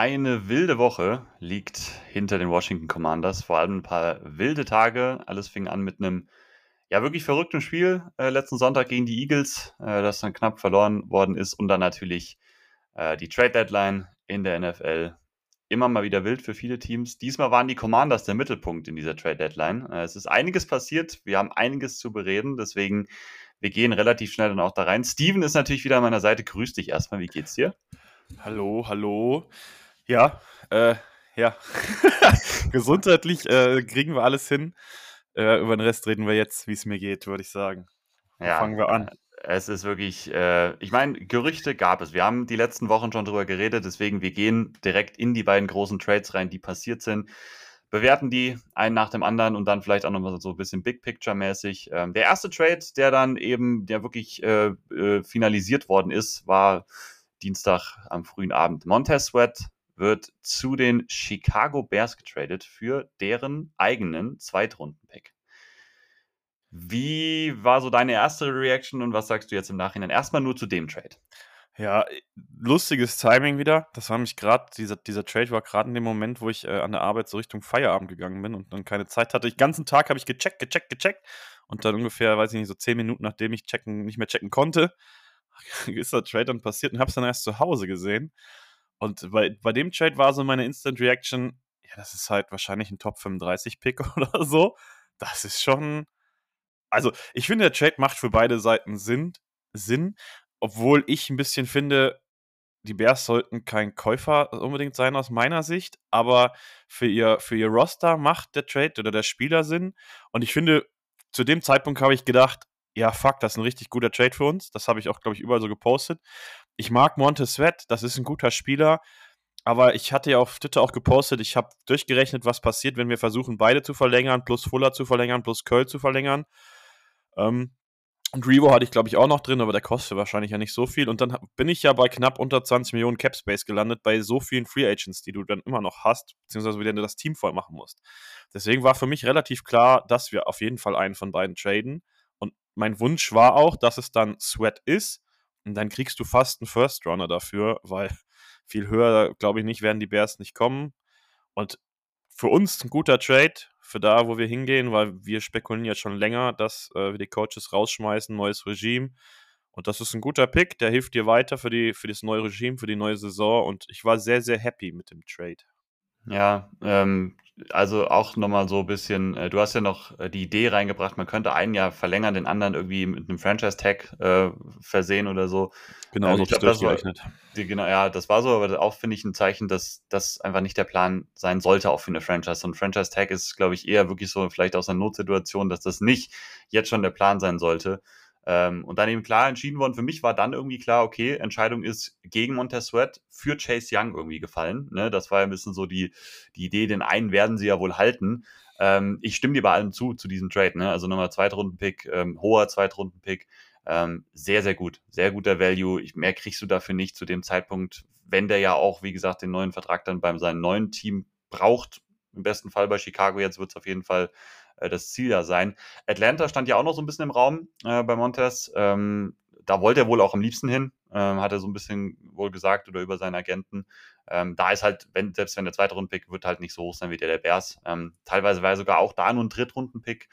Eine wilde Woche liegt hinter den Washington Commanders, vor allem ein paar wilde Tage. Alles fing an mit einem ja wirklich verrückten Spiel äh, letzten Sonntag gegen die Eagles, äh, das dann knapp verloren worden ist und dann natürlich äh, die Trade Deadline in der NFL. Immer mal wieder wild für viele Teams. Diesmal waren die Commanders der Mittelpunkt in dieser Trade Deadline. Äh, es ist einiges passiert, wir haben einiges zu bereden, deswegen wir gehen relativ schnell dann auch da rein. Steven ist natürlich wieder an meiner Seite. Grüß dich erstmal. Wie geht's dir? Hallo, hallo. Ja, äh, ja. Gesundheitlich äh, kriegen wir alles hin. Äh, über den Rest reden wir jetzt, wie es mir geht, würde ich sagen. Ja, fangen wir an. Äh, es ist wirklich, äh, ich meine, Gerüchte gab es. Wir haben die letzten Wochen schon drüber geredet, deswegen wir gehen direkt in die beiden großen Trades rein, die passiert sind bewerten die einen nach dem anderen und dann vielleicht auch nochmal so ein bisschen Big Picture-mäßig. Ähm, der erste Trade, der dann eben, der wirklich äh, äh, finalisiert worden ist, war Dienstag am frühen Abend. Montez Sweat wird zu den Chicago Bears getradet für deren eigenen Zweitrunden-Pick. Wie war so deine erste Reaction und was sagst du jetzt im Nachhinein? Erstmal nur zu dem Trade. Ja, lustiges Timing wieder. Das war mich gerade, dieser, dieser Trade war gerade in dem Moment, wo ich äh, an der Arbeit so Richtung Feierabend gegangen bin und dann keine Zeit hatte. Den ganzen Tag habe ich gecheckt, gecheckt, gecheckt. Und dann ungefähr, weiß ich nicht, so zehn Minuten, nachdem ich checken, nicht mehr checken konnte, ist der Trade dann passiert und habe es dann erst zu Hause gesehen. Und bei, bei dem Trade war so meine Instant Reaction, ja, das ist halt wahrscheinlich ein Top 35 Pick oder so. Das ist schon. Also, ich finde, der Trade macht für beide Seiten Sinn. Sinn obwohl ich ein bisschen finde, die Bears sollten kein Käufer unbedingt sein aus meiner Sicht, aber für ihr, für ihr Roster macht der Trade oder der Spieler Sinn. Und ich finde, zu dem Zeitpunkt habe ich gedacht, ja, fuck, das ist ein richtig guter Trade für uns. Das habe ich auch, glaube ich, überall so gepostet. Ich mag Montez Sweat, das ist ein guter Spieler. Aber ich hatte ja auf Twitter auch gepostet, ich habe durchgerechnet, was passiert, wenn wir versuchen, beide zu verlängern, plus Fuller zu verlängern, plus Curl zu verlängern. Ähm, und Revo hatte ich, glaube ich, auch noch drin, aber der kostet wahrscheinlich ja nicht so viel. Und dann bin ich ja bei knapp unter 20 Millionen Cap Space gelandet, bei so vielen Free Agents, die du dann immer noch hast, beziehungsweise wie du das Team voll machen musst. Deswegen war für mich relativ klar, dass wir auf jeden Fall einen von beiden traden. Und mein Wunsch war auch, dass es dann Sweat ist. Und dann kriegst du fast einen First Runner dafür, weil viel höher, glaube ich, nicht, werden die Bears nicht kommen. Und für uns ein guter Trade, für da, wo wir hingehen, weil wir spekulieren jetzt schon länger, dass äh, wir die Coaches rausschmeißen, neues Regime. Und das ist ein guter Pick, der hilft dir weiter für, die, für das neue Regime, für die neue Saison. Und ich war sehr, sehr happy mit dem Trade. Ja, ähm, also auch nochmal so ein bisschen, äh, du hast ja noch äh, die Idee reingebracht, man könnte einen Jahr verlängern, den anderen irgendwie mit einem Franchise-Tag äh, versehen oder so. Genau, ähm, so glaub, das war, die, genau, ja, das war so, aber auch finde ich ein Zeichen, dass das einfach nicht der Plan sein sollte, auch für eine Franchise. Und Franchise-Tag ist, glaube ich, eher wirklich so vielleicht aus einer Notsituation, dass das nicht jetzt schon der Plan sein sollte. Ähm, und dann eben klar entschieden worden. Für mich war dann irgendwie klar, okay, Entscheidung ist gegen Montez Sweat für Chase Young irgendwie gefallen. Ne? Das war ja ein bisschen so die, die Idee, den einen werden sie ja wohl halten. Ähm, ich stimme dir bei allem zu, zu diesem Trade. Ne? Also nochmal Zweitrunden-Pick, ähm, hoher Zweitrunden-Pick. Ähm, sehr, sehr gut. Sehr guter Value. Ich, mehr kriegst du dafür nicht zu dem Zeitpunkt, wenn der ja auch, wie gesagt, den neuen Vertrag dann beim seinem neuen Team braucht. Im besten Fall bei Chicago jetzt wird es auf jeden Fall das Ziel ja sein. Atlanta stand ja auch noch so ein bisschen im Raum äh, bei Montes. Ähm, da wollte er wohl auch am liebsten hin, ähm, hat er so ein bisschen wohl gesagt oder über seinen Agenten. Ähm, da ist halt, wenn, selbst wenn der zweite Rundenpick wird halt nicht so hoch sein wie der der Bears. Ähm, teilweise war er sogar auch da nur ein Drittrundenpick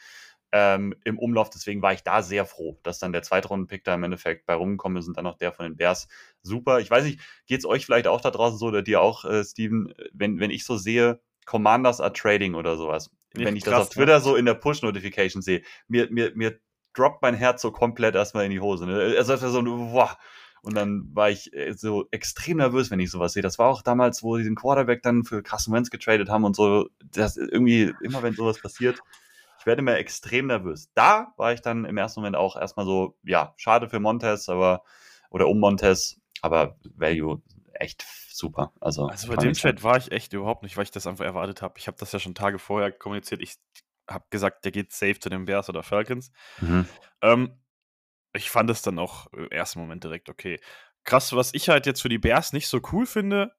ähm, im Umlauf. Deswegen war ich da sehr froh, dass dann der zweite Rundenpick da im Endeffekt bei rumgekommen ist und dann noch der von den Bears. Super. Ich weiß nicht, geht es euch vielleicht auch da draußen so oder dir auch, äh, Steven, wenn, wenn ich so sehe, Commanders are trading oder sowas wenn ich das auf Twitter ne? so in der Push-Notification sehe, mir, mir, mir droppt mein Herz so komplett erstmal in die Hose. Ne? Also das so, boah. Und dann war ich äh, so extrem nervös, wenn ich sowas sehe. Das war auch damals, wo sie den Quarterback dann für Carson Wentz getradet haben und so. Das irgendwie, immer wenn sowas passiert, ich werde immer extrem nervös. Da war ich dann im ersten Moment auch erstmal so, ja, schade für Montez, aber, oder um Montez, aber Value echt super. Also, also bei dem Chat war ich echt überhaupt nicht, weil ich das einfach erwartet habe. Ich habe das ja schon Tage vorher kommuniziert. Ich habe gesagt, der geht safe zu den Bears oder Falcons. Mhm. Ähm, ich fand es dann auch im ersten Moment direkt okay. Krass, was ich halt jetzt für die Bears nicht so cool finde,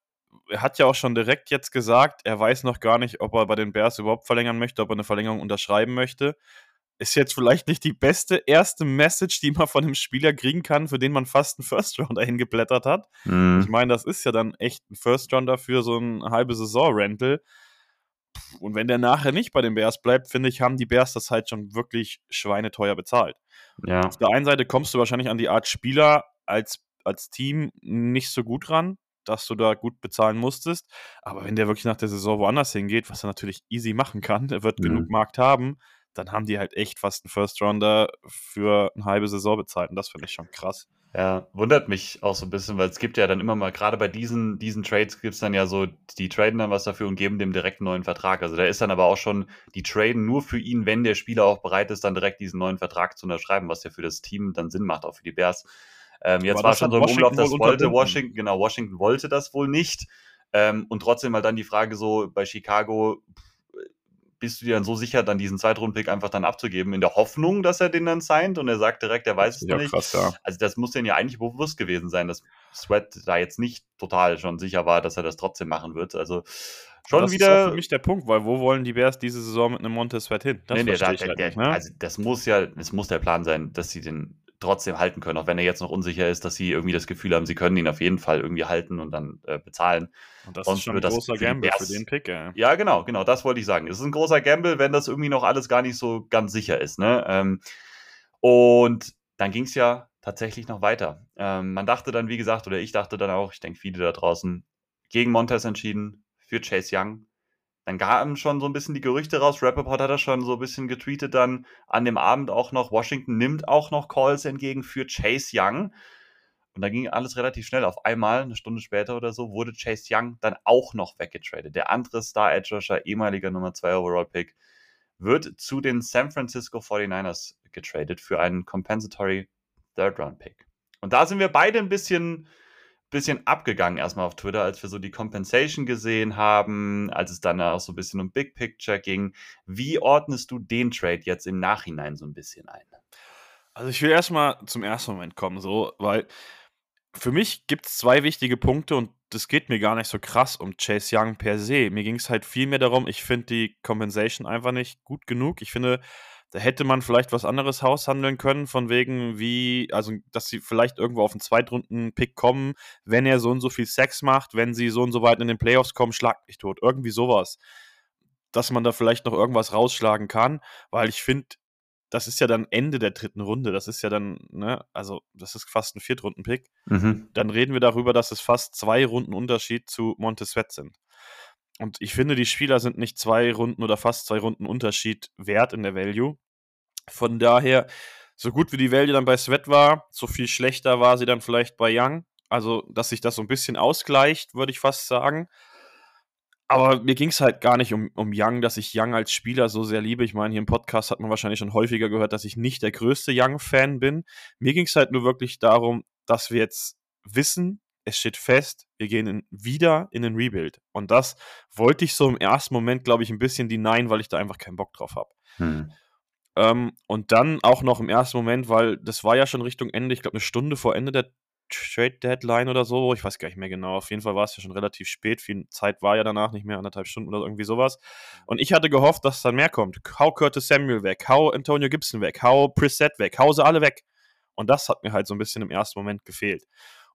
er hat ja auch schon direkt jetzt gesagt, er weiß noch gar nicht, ob er bei den Bears überhaupt verlängern möchte, ob er eine Verlängerung unterschreiben möchte. Ist jetzt vielleicht nicht die beste erste Message, die man von einem Spieler kriegen kann, für den man fast einen First Rounder hingeblättert hat. Mhm. Ich meine, das ist ja dann echt ein First Rounder für so ein halbe Saison-Rental. Und wenn der nachher nicht bei den Bears bleibt, finde ich, haben die Bears das halt schon wirklich schweineteuer bezahlt. Ja. Auf der einen Seite kommst du wahrscheinlich an die Art Spieler als, als Team nicht so gut ran, dass du da gut bezahlen musstest. Aber wenn der wirklich nach der Saison woanders hingeht, was er natürlich easy machen kann, er wird mhm. genug Markt haben, dann haben die halt echt fast einen First Rounder für eine halbe Saison bezahlt. Und das finde ich schon krass. Ja, wundert mich auch so ein bisschen, weil es gibt ja dann immer mal, gerade bei diesen, diesen Trades gibt es dann ja so, die traden dann was dafür und geben dem direkt einen neuen Vertrag. Also da ist dann aber auch schon, die traden nur für ihn, wenn der Spieler auch bereit ist, dann direkt diesen neuen Vertrag zu unterschreiben, was ja für das Team dann Sinn macht, auch für die Bears. Ähm, jetzt war schon so im Umlauf, das wollte Washington, genau, Washington wollte das wohl nicht. Ähm, und trotzdem mal dann die Frage so bei Chicago, bist du dir dann so sicher, dann diesen Zweitrundpick einfach dann abzugeben, in der Hoffnung, dass er den dann signed und er sagt direkt, er weiß es ja, nicht. Krass, ja. Also das muss denen ja eigentlich bewusst gewesen sein, dass Sweat da jetzt nicht total schon sicher war, dass er das trotzdem machen wird. Also schon das wieder. Das ist für mich der Punkt, weil wo wollen die Bears diese Saison mit einem Montez Sweat hin? Das nee, nee, da, halt der, nicht, ne? Also das muss ja, es muss der Plan sein, dass sie den trotzdem halten können, auch wenn er jetzt noch unsicher ist, dass sie irgendwie das Gefühl haben, sie können ihn auf jeden Fall irgendwie halten und dann äh, bezahlen. Und das Sonst ist schon ein großer Gamble für den Pick, ja. Ja, genau, genau, das wollte ich sagen. Es ist ein großer Gamble, wenn das irgendwie noch alles gar nicht so ganz sicher ist. Ne? Ähm, und dann ging es ja tatsächlich noch weiter. Ähm, man dachte dann, wie gesagt, oder ich dachte dann auch, ich denke viele da draußen, gegen Montez entschieden, für Chase Young. Dann gaben schon so ein bisschen die Gerüchte raus. Rappaport hat das schon so ein bisschen getweetet dann an dem Abend auch noch. Washington nimmt auch noch Calls entgegen für Chase Young. Und da ging alles relativ schnell. Auf einmal, eine Stunde später oder so, wurde Chase Young dann auch noch weggetradet. Der andere Star Edge Rusher, ehemaliger Nummer 2 Overall Pick, wird zu den San Francisco 49ers getradet für einen Compensatory Third Round Pick. Und da sind wir beide ein bisschen bisschen abgegangen erstmal auf Twitter, als wir so die Compensation gesehen haben, als es dann auch so ein bisschen um Big Picture ging. Wie ordnest du den Trade jetzt im Nachhinein so ein bisschen ein? Also ich will erstmal zum ersten Moment kommen, so, weil für mich gibt es zwei wichtige Punkte und das geht mir gar nicht so krass um Chase Young per se. Mir ging es halt viel mehr darum, ich finde die Compensation einfach nicht gut genug. Ich finde, da hätte man vielleicht was anderes haushandeln können, von wegen wie, also dass sie vielleicht irgendwo auf einen Zweitrunden-Pick kommen, wenn er so und so viel Sex macht, wenn sie so und so weit in den Playoffs kommen, schlag mich tot. Irgendwie sowas. Dass man da vielleicht noch irgendwas rausschlagen kann, weil ich finde, das ist ja dann Ende der dritten Runde. Das ist ja dann, ne, also das ist fast ein Viertrunden-Pick. Mhm. Dann reden wir darüber, dass es fast zwei Runden Unterschied zu Montesvet sind. Und ich finde, die Spieler sind nicht zwei Runden oder fast zwei Runden Unterschied wert in der Value. Von daher, so gut wie die Value dann bei Sweat war, so viel schlechter war sie dann vielleicht bei Young. Also, dass sich das so ein bisschen ausgleicht, würde ich fast sagen. Aber mir ging es halt gar nicht um, um Young, dass ich Young als Spieler so sehr liebe. Ich meine, hier im Podcast hat man wahrscheinlich schon häufiger gehört, dass ich nicht der größte Young-Fan bin. Mir ging es halt nur wirklich darum, dass wir jetzt wissen, es steht fest, wir gehen in, wieder in den Rebuild. Und das wollte ich so im ersten Moment, glaube ich, ein bisschen denyen, weil ich da einfach keinen Bock drauf habe. Hm. Ähm, und dann auch noch im ersten Moment, weil das war ja schon Richtung Ende, ich glaube eine Stunde vor Ende der Trade Deadline oder so, ich weiß gar nicht mehr genau. Auf jeden Fall war es ja schon relativ spät. Viel Zeit war ja danach nicht mehr, anderthalb Stunden oder irgendwie sowas. Und ich hatte gehofft, dass dann mehr kommt. Hau Curtis Samuel weg, hau Antonio Gibson weg, hau Preset weg, hau sie alle weg. Und das hat mir halt so ein bisschen im ersten Moment gefehlt.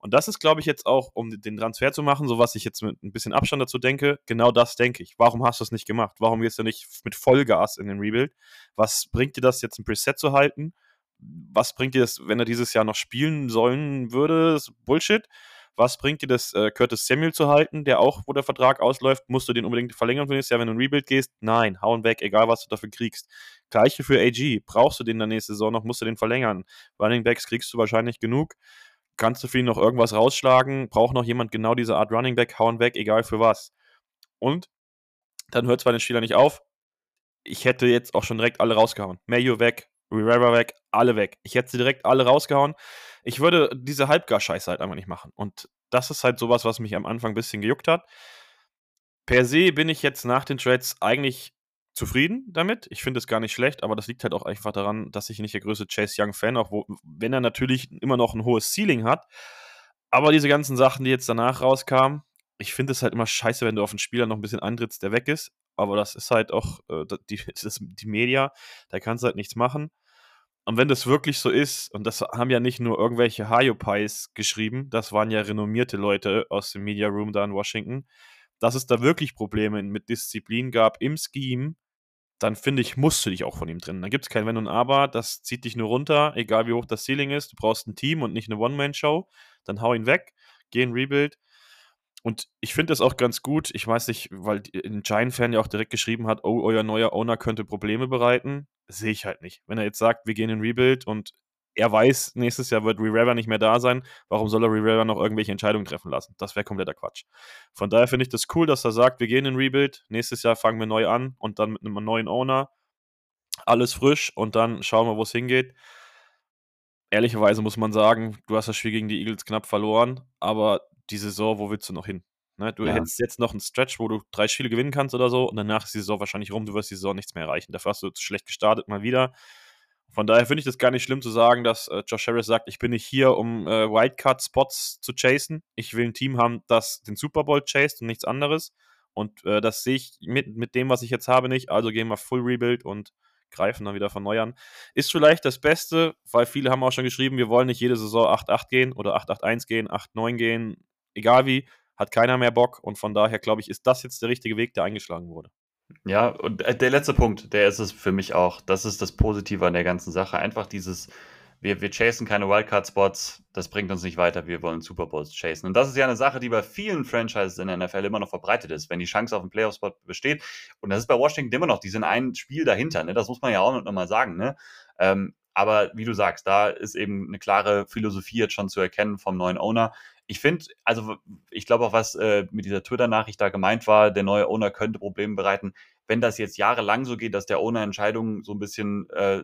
Und das ist, glaube ich, jetzt auch, um den Transfer zu machen, so was ich jetzt mit ein bisschen Abstand dazu denke, genau das denke ich. Warum hast du es nicht gemacht? Warum gehst du nicht mit Vollgas in den Rebuild? Was bringt dir das jetzt ein Preset zu halten? Was bringt dir das, wenn er dieses Jahr noch spielen sollen würde? Bullshit. Was bringt dir das, äh, Curtis Samuel zu halten, der auch, wo der Vertrag ausläuft, musst du den unbedingt verlängern für nächstes Jahr, wenn du in Rebuild gehst? Nein, hauen weg, egal was du dafür kriegst. Gleiche für AG. Brauchst du den in der nächsten Saison noch, musst du den verlängern. Running Backs kriegst du wahrscheinlich genug kannst du für ihn noch irgendwas rausschlagen, braucht noch jemand genau diese Art Running Back, hauen weg, egal für was. Und dann hört zwar den Spieler nicht auf, ich hätte jetzt auch schon direkt alle rausgehauen. Mayo weg, Rivera weg, alle weg. Ich hätte sie direkt alle rausgehauen. Ich würde diese Halbgar-Scheiße halt einfach nicht machen. Und das ist halt sowas, was mich am Anfang ein bisschen gejuckt hat. Per se bin ich jetzt nach den Trades eigentlich zufrieden damit. Ich finde es gar nicht schlecht, aber das liegt halt auch einfach daran, dass ich nicht der größte Chase Young-Fan, auch wo, wenn er natürlich immer noch ein hohes Ceiling hat. Aber diese ganzen Sachen, die jetzt danach rauskamen, ich finde es halt immer scheiße, wenn du auf einen Spieler noch ein bisschen antrittst, der weg ist. aber das ist halt auch äh, die, ist die Media, da kannst du halt nichts machen. Und wenn das wirklich so ist, und das haben ja nicht nur irgendwelche Hayopais geschrieben, das waren ja renommierte Leute aus dem Media Room da in Washington, dass es da wirklich Probleme mit Disziplin gab im Scheme, dann finde ich, musst du dich auch von ihm trennen. Da gibt es kein Wenn und Aber, das zieht dich nur runter, egal wie hoch das Ceiling ist. Du brauchst ein Team und nicht eine One-Man-Show. Dann hau ihn weg, geh in Rebuild. Und ich finde das auch ganz gut. Ich weiß nicht, weil ein Giant-Fan ja auch direkt geschrieben hat, oh, euer neuer Owner könnte Probleme bereiten. Sehe ich halt nicht. Wenn er jetzt sagt, wir gehen in Rebuild und er weiß, nächstes Jahr wird Rivera nicht mehr da sein. Warum soll er Rivera noch irgendwelche Entscheidungen treffen lassen? Das wäre kompletter Quatsch. Von daher finde ich das cool, dass er sagt, wir gehen in Rebuild. Nächstes Jahr fangen wir neu an und dann mit einem neuen Owner. Alles frisch und dann schauen wir, wo es hingeht. Ehrlicherweise muss man sagen, du hast das Spiel gegen die Eagles knapp verloren, aber die Saison, wo willst du noch hin? Ne? Du ja. hättest jetzt noch einen Stretch, wo du drei Spiele gewinnen kannst oder so und danach ist die Saison wahrscheinlich rum, du wirst die Saison nichts mehr erreichen. Dafür hast du schlecht gestartet mal wieder. Von daher finde ich das gar nicht schlimm zu sagen, dass äh, Josh Harris sagt, ich bin nicht hier, um äh, Wildcard-Spots zu chasen. Ich will ein Team haben, das den Super Bowl chased und nichts anderes. Und äh, das sehe ich mit, mit dem, was ich jetzt habe, nicht. Also gehen wir Full Rebuild und greifen dann wieder von neu an. Ist vielleicht das Beste, weil viele haben auch schon geschrieben, wir wollen nicht jede Saison 8-8 gehen oder 8-8-1 gehen, 8-9 gehen, egal wie, hat keiner mehr Bock. Und von daher, glaube ich, ist das jetzt der richtige Weg, der eingeschlagen wurde. Ja, und äh, der letzte Punkt, der ist es für mich auch. Das ist das Positive an der ganzen Sache. Einfach dieses, wir, wir chasen keine Wildcard-Spots, das bringt uns nicht weiter, wir wollen Super Bowls chasen. Und das ist ja eine Sache, die bei vielen Franchises in der NFL immer noch verbreitet ist, wenn die Chance auf einen Playoff-Spot besteht. Und das ist bei Washington immer noch, die sind ein Spiel dahinter, ne? das muss man ja auch noch mal sagen. Ne? Ähm, aber wie du sagst, da ist eben eine klare Philosophie jetzt schon zu erkennen vom neuen Owner. Ich finde, also ich glaube auch, was äh, mit dieser Twitter-Nachricht da gemeint war, der neue Owner könnte Probleme bereiten. Wenn das jetzt jahrelang so geht, dass der Owner Entscheidungen so ein bisschen äh,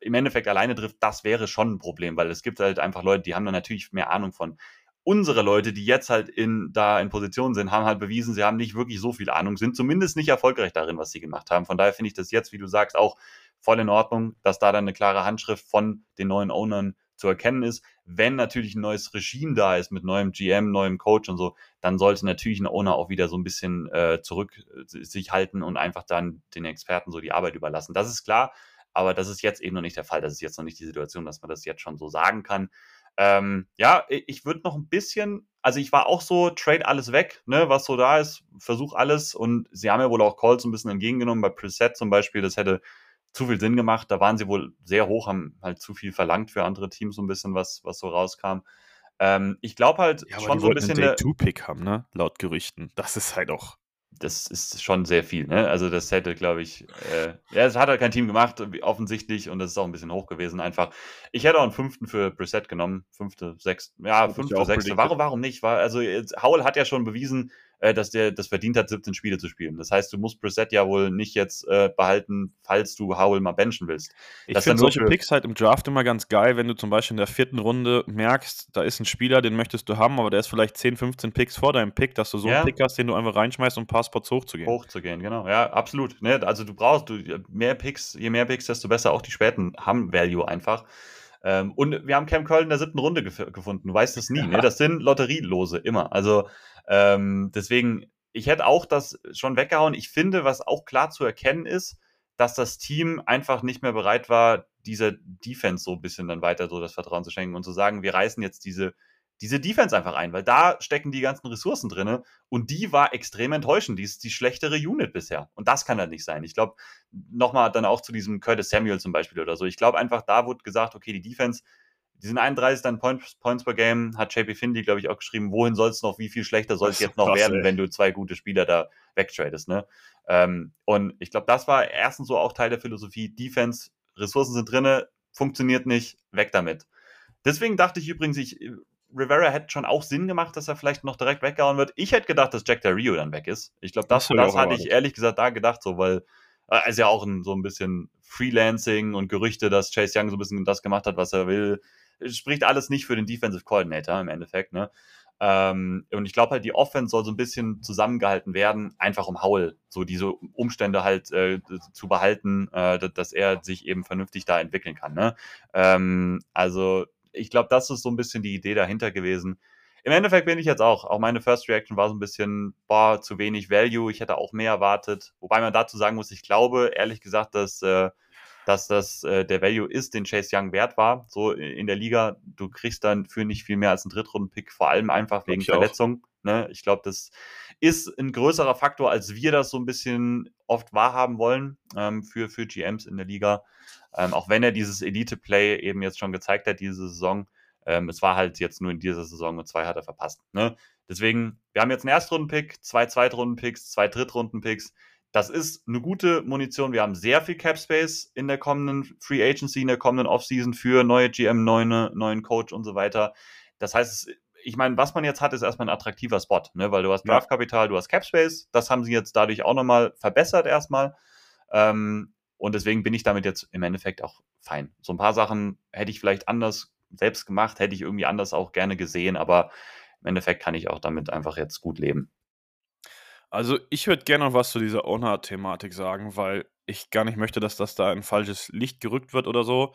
im Endeffekt alleine trifft, das wäre schon ein Problem, weil es gibt halt einfach Leute, die haben da natürlich mehr Ahnung von. Unsere Leute, die jetzt halt in, da in Position sind, haben halt bewiesen, sie haben nicht wirklich so viel Ahnung, sind zumindest nicht erfolgreich darin, was sie gemacht haben. Von daher finde ich das jetzt, wie du sagst, auch voll in Ordnung, dass da dann eine klare Handschrift von den neuen Ownern zu erkennen ist. Wenn natürlich ein neues Regime da ist mit neuem GM, neuem Coach und so, dann sollte natürlich ein Owner auch wieder so ein bisschen äh, zurück äh, sich halten und einfach dann den Experten so die Arbeit überlassen. Das ist klar, aber das ist jetzt eben noch nicht der Fall. Das ist jetzt noch nicht die Situation, dass man das jetzt schon so sagen kann. Ähm, ja, ich würde noch ein bisschen, also ich war auch so, trade alles weg, ne, was so da ist, versuch alles und sie haben ja wohl auch Calls ein bisschen entgegengenommen, bei Preset zum Beispiel, das hätte zu viel Sinn gemacht. Da waren sie wohl sehr hoch, haben halt zu viel verlangt für andere Teams, so ein bisschen, was, was so rauskam. Ähm, ich glaube halt ja, schon so ein bisschen. Day 2 Pick haben, ne? Laut Gerüchten. Das ist halt auch. Das ist schon sehr viel, ne? Also, das hätte, glaube ich, äh, ja, das hat halt kein Team gemacht, offensichtlich, und das ist auch ein bisschen hoch gewesen, einfach. Ich hätte auch einen fünften für Brissett genommen, fünfte, sechste, ja, fünfte, sechste. Warum, warum nicht? War, also, Howell hat ja schon bewiesen, äh, dass der das verdient hat, 17 Spiele zu spielen. Das heißt, du musst Brissett ja wohl nicht jetzt äh, behalten, falls du Howell mal benchen willst. Ich finde solche Picks halt im Draft immer ganz geil, wenn du zum Beispiel in der vierten Runde merkst, da ist ein Spieler, den möchtest du haben, aber der ist vielleicht 10, 15 Picks vor deinem Pick, dass du so ja. einen Pick hast, den du einfach reinschmeißt, um ein paar Spots hochzugehen. Hochzugehen, genau. Ja, absolut. Ne? Also du brauchst du, mehr Picks, je mehr Picks, desto besser. Auch die späten haben Value einfach. Ähm, und wir haben Cam Curl in der siebten Runde gef gefunden. Du weißt es nie. Ne? Das sind Lotterielose, immer. Also ähm, deswegen, ich hätte auch das schon weggehauen. Ich finde, was auch klar zu erkennen ist, dass das Team einfach nicht mehr bereit war, dieser Defense so ein bisschen dann weiter so das Vertrauen zu schenken und zu sagen, wir reißen jetzt diese, diese Defense einfach ein, weil da stecken die ganzen Ressourcen drin und die war extrem enttäuschend. Die ist die schlechtere Unit bisher und das kann halt nicht sein. Ich glaube, nochmal dann auch zu diesem Curtis Samuel zum Beispiel oder so. Ich glaube einfach, da wurde gesagt, okay, die Defense die sind 31 dann Points, Points per Game, hat JP Finley, glaube ich, auch geschrieben, wohin soll es noch, wie viel schlechter soll es jetzt noch krass, werden, ey. wenn du zwei gute Spieler da wegtradest, ne? Ähm, und ich glaube, das war erstens so auch Teil der Philosophie, Defense, Ressourcen sind drinne, funktioniert nicht, weg damit. Deswegen dachte ich übrigens, ich, Rivera hätte schon auch Sinn gemacht, dass er vielleicht noch direkt weggehauen wird. Ich hätte gedacht, dass Jack Del Rio dann weg ist. Ich glaube, das, das, das hatte ich ehrlich gesagt da gedacht, so, weil er ist ja auch ein, so ein bisschen Freelancing und Gerüchte, dass Chase Young so ein bisschen das gemacht hat, was er will spricht alles nicht für den Defensive Coordinator im Endeffekt. Ne? Ähm, und ich glaube halt, die Offense soll so ein bisschen zusammengehalten werden, einfach um Howell so diese Umstände halt äh, zu behalten, äh, dass er sich eben vernünftig da entwickeln kann. Ne? Ähm, also ich glaube, das ist so ein bisschen die Idee dahinter gewesen. im Endeffekt bin ich jetzt auch, auch meine First Reaction war so ein bisschen, boah, zu wenig Value, ich hätte auch mehr erwartet. Wobei man dazu sagen muss, ich glaube, ehrlich gesagt, dass, äh, dass das äh, der Value ist, den Chase Young wert war, so in der Liga. Du kriegst dann für nicht viel mehr als einen Drittrunden-Pick, vor allem einfach wegen Verletzung. Ne? Ich glaube, das ist ein größerer Faktor, als wir das so ein bisschen oft wahrhaben wollen ähm, für, für GMs in der Liga. Ähm, auch wenn er dieses Elite-Play eben jetzt schon gezeigt hat, diese Saison. Ähm, es war halt jetzt nur in dieser Saison und zwei hat er verpasst. Ne? Deswegen, wir haben jetzt einen Erstrunden-Pick, zwei Zweitrunden-Picks, zwei Drittrunden-Picks. Das ist eine gute Munition. Wir haben sehr viel Cap Space in der kommenden Free Agency, in der kommenden Offseason für neue GM, neue, neuen Coach und so weiter. Das heißt, ich meine, was man jetzt hat, ist erstmal ein attraktiver Spot, ne? weil du hast Draftkapital, du hast Cap Space. Das haben sie jetzt dadurch auch nochmal verbessert erstmal. Ähm, und deswegen bin ich damit jetzt im Endeffekt auch fein. So ein paar Sachen hätte ich vielleicht anders selbst gemacht, hätte ich irgendwie anders auch gerne gesehen, aber im Endeffekt kann ich auch damit einfach jetzt gut leben. Also ich würde gerne noch was zu dieser Owner-Thematik sagen, weil ich gar nicht möchte, dass das da in falsches Licht gerückt wird oder so.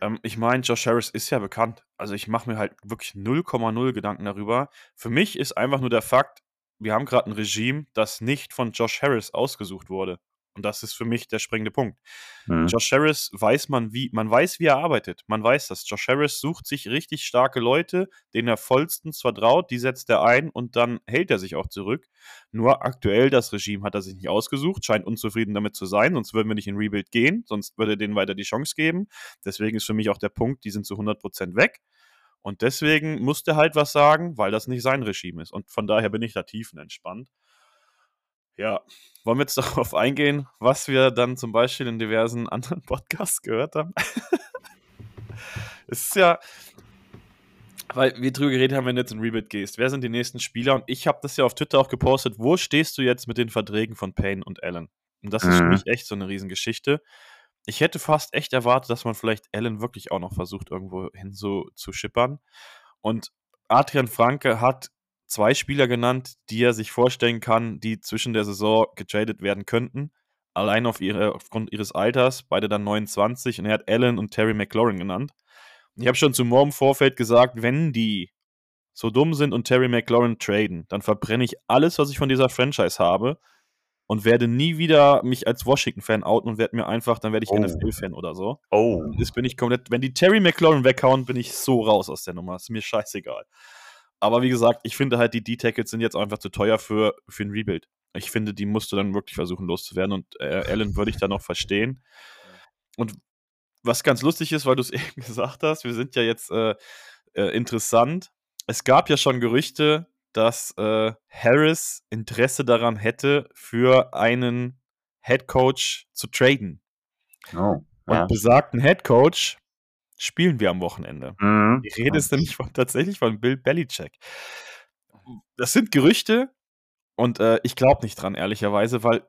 Ähm, ich meine, Josh Harris ist ja bekannt. Also ich mache mir halt wirklich 0,0 Gedanken darüber. Für mich ist einfach nur der Fakt, wir haben gerade ein Regime, das nicht von Josh Harris ausgesucht wurde. Und das ist für mich der springende Punkt. Mhm. Josh Harris weiß man, wie, man weiß, wie er arbeitet. Man weiß das. Josh Harris sucht sich richtig starke Leute, denen er vollstens vertraut, die setzt er ein und dann hält er sich auch zurück. Nur aktuell, das Regime hat er sich nicht ausgesucht, scheint unzufrieden damit zu sein, sonst würden wir nicht in Rebuild gehen, sonst würde er denen weiter die Chance geben. Deswegen ist für mich auch der Punkt, die sind zu 100% weg. Und deswegen musste halt was sagen, weil das nicht sein Regime ist. Und von daher bin ich da tiefenentspannt. Ja, wollen wir jetzt darauf eingehen, was wir dann zum Beispiel in diversen anderen Podcasts gehört haben? es ist ja, weil wir drüber geredet haben, wenn du jetzt in Rebit gehst, wer sind die nächsten Spieler? Und ich habe das ja auf Twitter auch gepostet, wo stehst du jetzt mit den Verträgen von Payne und Allen? Und das ist für mhm. mich echt so eine Riesengeschichte. Ich hätte fast echt erwartet, dass man vielleicht Allen wirklich auch noch versucht, irgendwo hin so zu schippern. Und Adrian Franke hat zwei Spieler genannt, die er sich vorstellen kann, die zwischen der Saison getradet werden könnten. Allein auf ihre, aufgrund ihres Alters, beide dann 29 und er hat Allen und Terry McLaurin genannt. Ich habe schon zu Moore im Vorfeld gesagt, wenn die so dumm sind und Terry McLaurin traden, dann verbrenne ich alles, was ich von dieser Franchise habe und werde nie wieder mich als Washington-Fan outen und werde mir einfach, dann werde ich oh. NFL-Fan oder so. Oh. Das bin ich komplett, wenn die Terry McLaurin weghauen, bin ich so raus aus der Nummer. Ist mir scheißegal. Aber wie gesagt, ich finde halt, die D-Tackles sind jetzt einfach zu teuer für, für ein Rebuild. Ich finde, die musst du dann wirklich versuchen loszuwerden und äh, Allen würde ich da noch verstehen. Und was ganz lustig ist, weil du es eben gesagt hast, wir sind ja jetzt äh, äh, interessant. Es gab ja schon Gerüchte, dass äh, Harris Interesse daran hätte, für einen Head Coach zu traden. Oh, ja. Und besagten Head Coach spielen wir am Wochenende. Mhm. Ich rede es nämlich von, tatsächlich von Bill Belichick. Das sind Gerüchte und äh, ich glaube nicht dran, ehrlicherweise, weil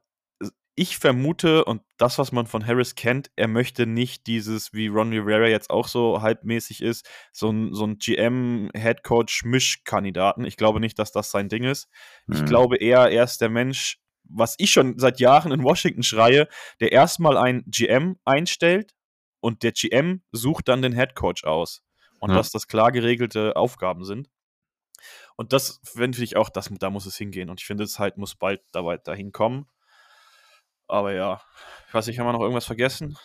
ich vermute, und das, was man von Harris kennt, er möchte nicht dieses, wie Ron Rivera jetzt auch so halbmäßig ist, so ein, so ein GM-Headcoach-Mischkandidaten. Ich glaube nicht, dass das sein Ding ist. Mhm. Ich glaube eher, er ist der Mensch, was ich schon seit Jahren in Washington schreie, der erstmal ein GM einstellt, und der GM sucht dann den Head Coach aus. Und ja. dass das klar geregelte Aufgaben sind. Und das finde ich auch, das, da muss es hingehen. Und ich finde, es halt muss bald dabei dahin kommen. Aber ja, ich weiß nicht, haben wir noch irgendwas vergessen?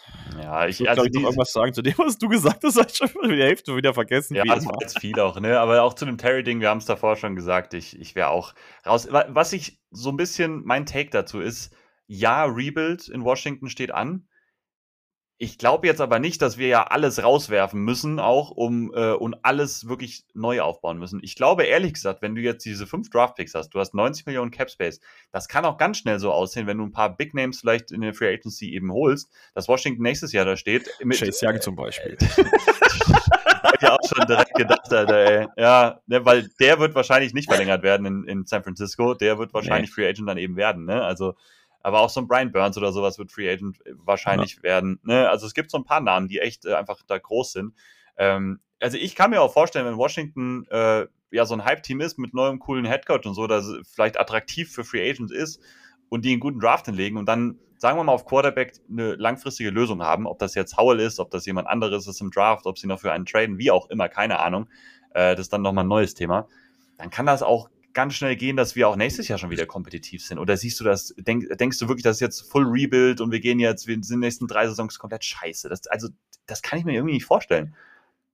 Ja, ich, ich also noch irgendwas sagen zu dem, was du gesagt hast, habe ich schon die Hälfte wieder vergessen. Ja, das war jetzt viel auch, ne? Aber auch zu dem Terry-Ding, wir haben es davor schon gesagt, ich, ich wäre auch raus. Was ich so ein bisschen, mein Take dazu ist, ja, Rebuild in Washington steht an, ich glaube jetzt aber nicht, dass wir ja alles rauswerfen müssen, auch um äh, und alles wirklich neu aufbauen müssen. Ich glaube ehrlich gesagt, wenn du jetzt diese fünf Draftpicks hast, du hast 90 Millionen Cap Space, das kann auch ganz schnell so aussehen, wenn du ein paar Big Names vielleicht in der Free Agency eben holst, dass Washington nächstes Jahr da steht. Mit, Chase Young zum Beispiel. ich auch schon direkt gedacht, Alter, ey. Ja, ne, weil der wird wahrscheinlich nicht verlängert werden in, in San Francisco. Der wird wahrscheinlich nee. Free Agent dann eben werden. Ne? Also aber auch so ein Brian Burns oder sowas wird Free Agent äh, wahrscheinlich ja. werden. Ne? Also es gibt so ein paar Namen, die echt äh, einfach da groß sind. Ähm, also ich kann mir auch vorstellen, wenn Washington äh, ja so ein Hype-Team ist mit neuem coolen Headcoach und so, dass vielleicht attraktiv für Free Agents ist und die einen guten Draft hinlegen und dann, sagen wir mal, auf Quarterback eine langfristige Lösung haben, ob das jetzt Howell ist, ob das jemand anderes ist im Draft, ob sie noch für einen traden, wie auch immer, keine Ahnung. Äh, das ist dann nochmal ein neues Thema. dann kann das auch ganz schnell gehen, dass wir auch nächstes Jahr schon wieder kompetitiv sind. Oder siehst du das, denk, denkst du wirklich, das ist jetzt Full Rebuild und wir gehen jetzt, wir sind in den nächsten drei Saisons komplett scheiße? Das, also, das kann ich mir irgendwie nicht vorstellen.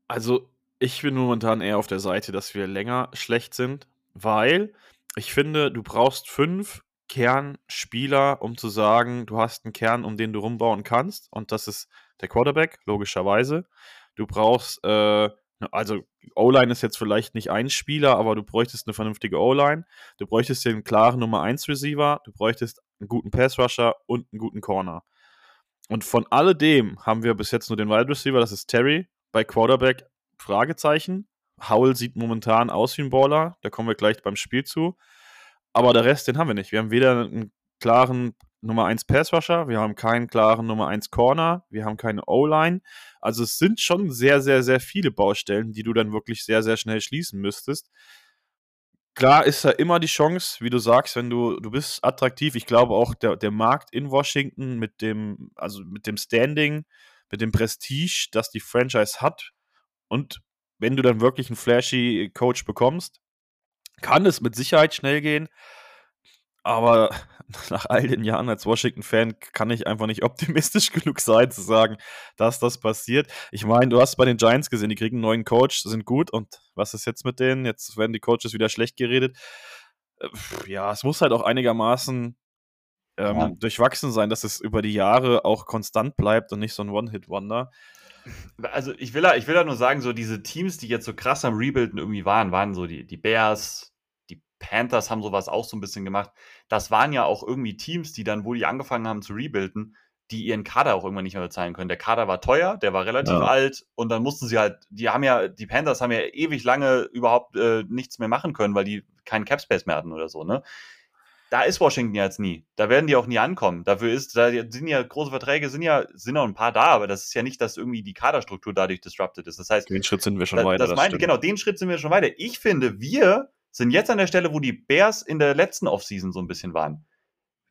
Also, ich bin momentan eher auf der Seite, dass wir länger schlecht sind, weil ich finde, du brauchst fünf Kernspieler, um zu sagen, du hast einen Kern, um den du rumbauen kannst. Und das ist der Quarterback, logischerweise. Du brauchst, äh, also O-Line ist jetzt vielleicht nicht ein Spieler, aber du bräuchtest eine vernünftige O-Line. Du bräuchtest den klaren Nummer 1 Receiver. Du bräuchtest einen guten Pass-Rusher und einen guten Corner. Und von alledem haben wir bis jetzt nur den Wide Receiver, das ist Terry. Bei Quarterback Fragezeichen. Howell sieht momentan aus wie ein Baller. Da kommen wir gleich beim Spiel zu. Aber der Rest, den haben wir nicht. Wir haben weder einen klaren Nummer 1 Pass-Rusher, wir haben keinen klaren Nummer 1 Corner, wir haben keine O-Line. Also es sind schon sehr, sehr, sehr viele Baustellen, die du dann wirklich sehr, sehr schnell schließen müsstest. Klar ist da immer die Chance, wie du sagst, wenn du, du bist attraktiv. Ich glaube auch, der, der Markt in Washington mit dem, also mit dem Standing, mit dem Prestige, das die Franchise hat und wenn du dann wirklich einen flashy Coach bekommst, kann es mit Sicherheit schnell gehen. Aber nach all den Jahren als Washington-Fan kann ich einfach nicht optimistisch genug sein, zu sagen, dass das passiert. Ich meine, du hast bei den Giants gesehen, die kriegen einen neuen Coach, sind gut. Und was ist jetzt mit denen? Jetzt werden die Coaches wieder schlecht geredet. Äh, ja, es muss halt auch einigermaßen ähm, ja. durchwachsen sein, dass es über die Jahre auch konstant bleibt und nicht so ein One-Hit-Wonder. Also ich will, da, ich will da nur sagen, so diese Teams, die jetzt so krass am Rebuilden irgendwie waren, waren so die, die Bears, Panthers haben sowas auch so ein bisschen gemacht. Das waren ja auch irgendwie Teams, die dann, wo die angefangen haben zu rebuilden, die ihren Kader auch irgendwann nicht mehr bezahlen können. Der Kader war teuer, der war relativ ja. alt und dann mussten sie halt, die haben ja, die Panthers haben ja ewig lange überhaupt äh, nichts mehr machen können, weil die keinen Capspace mehr hatten oder so, ne? da ist Washington jetzt nie. Da werden die auch nie ankommen. Dafür ist, da sind ja große Verträge, sind ja, sind noch ein paar da, aber das ist ja nicht, dass irgendwie die Kaderstruktur dadurch disrupted ist. Das heißt, den Schritt sind wir schon da, weiter. Das meine, genau, den Schritt sind wir schon weiter. Ich finde, wir sind jetzt an der Stelle, wo die Bears in der letzten Offseason so ein bisschen waren.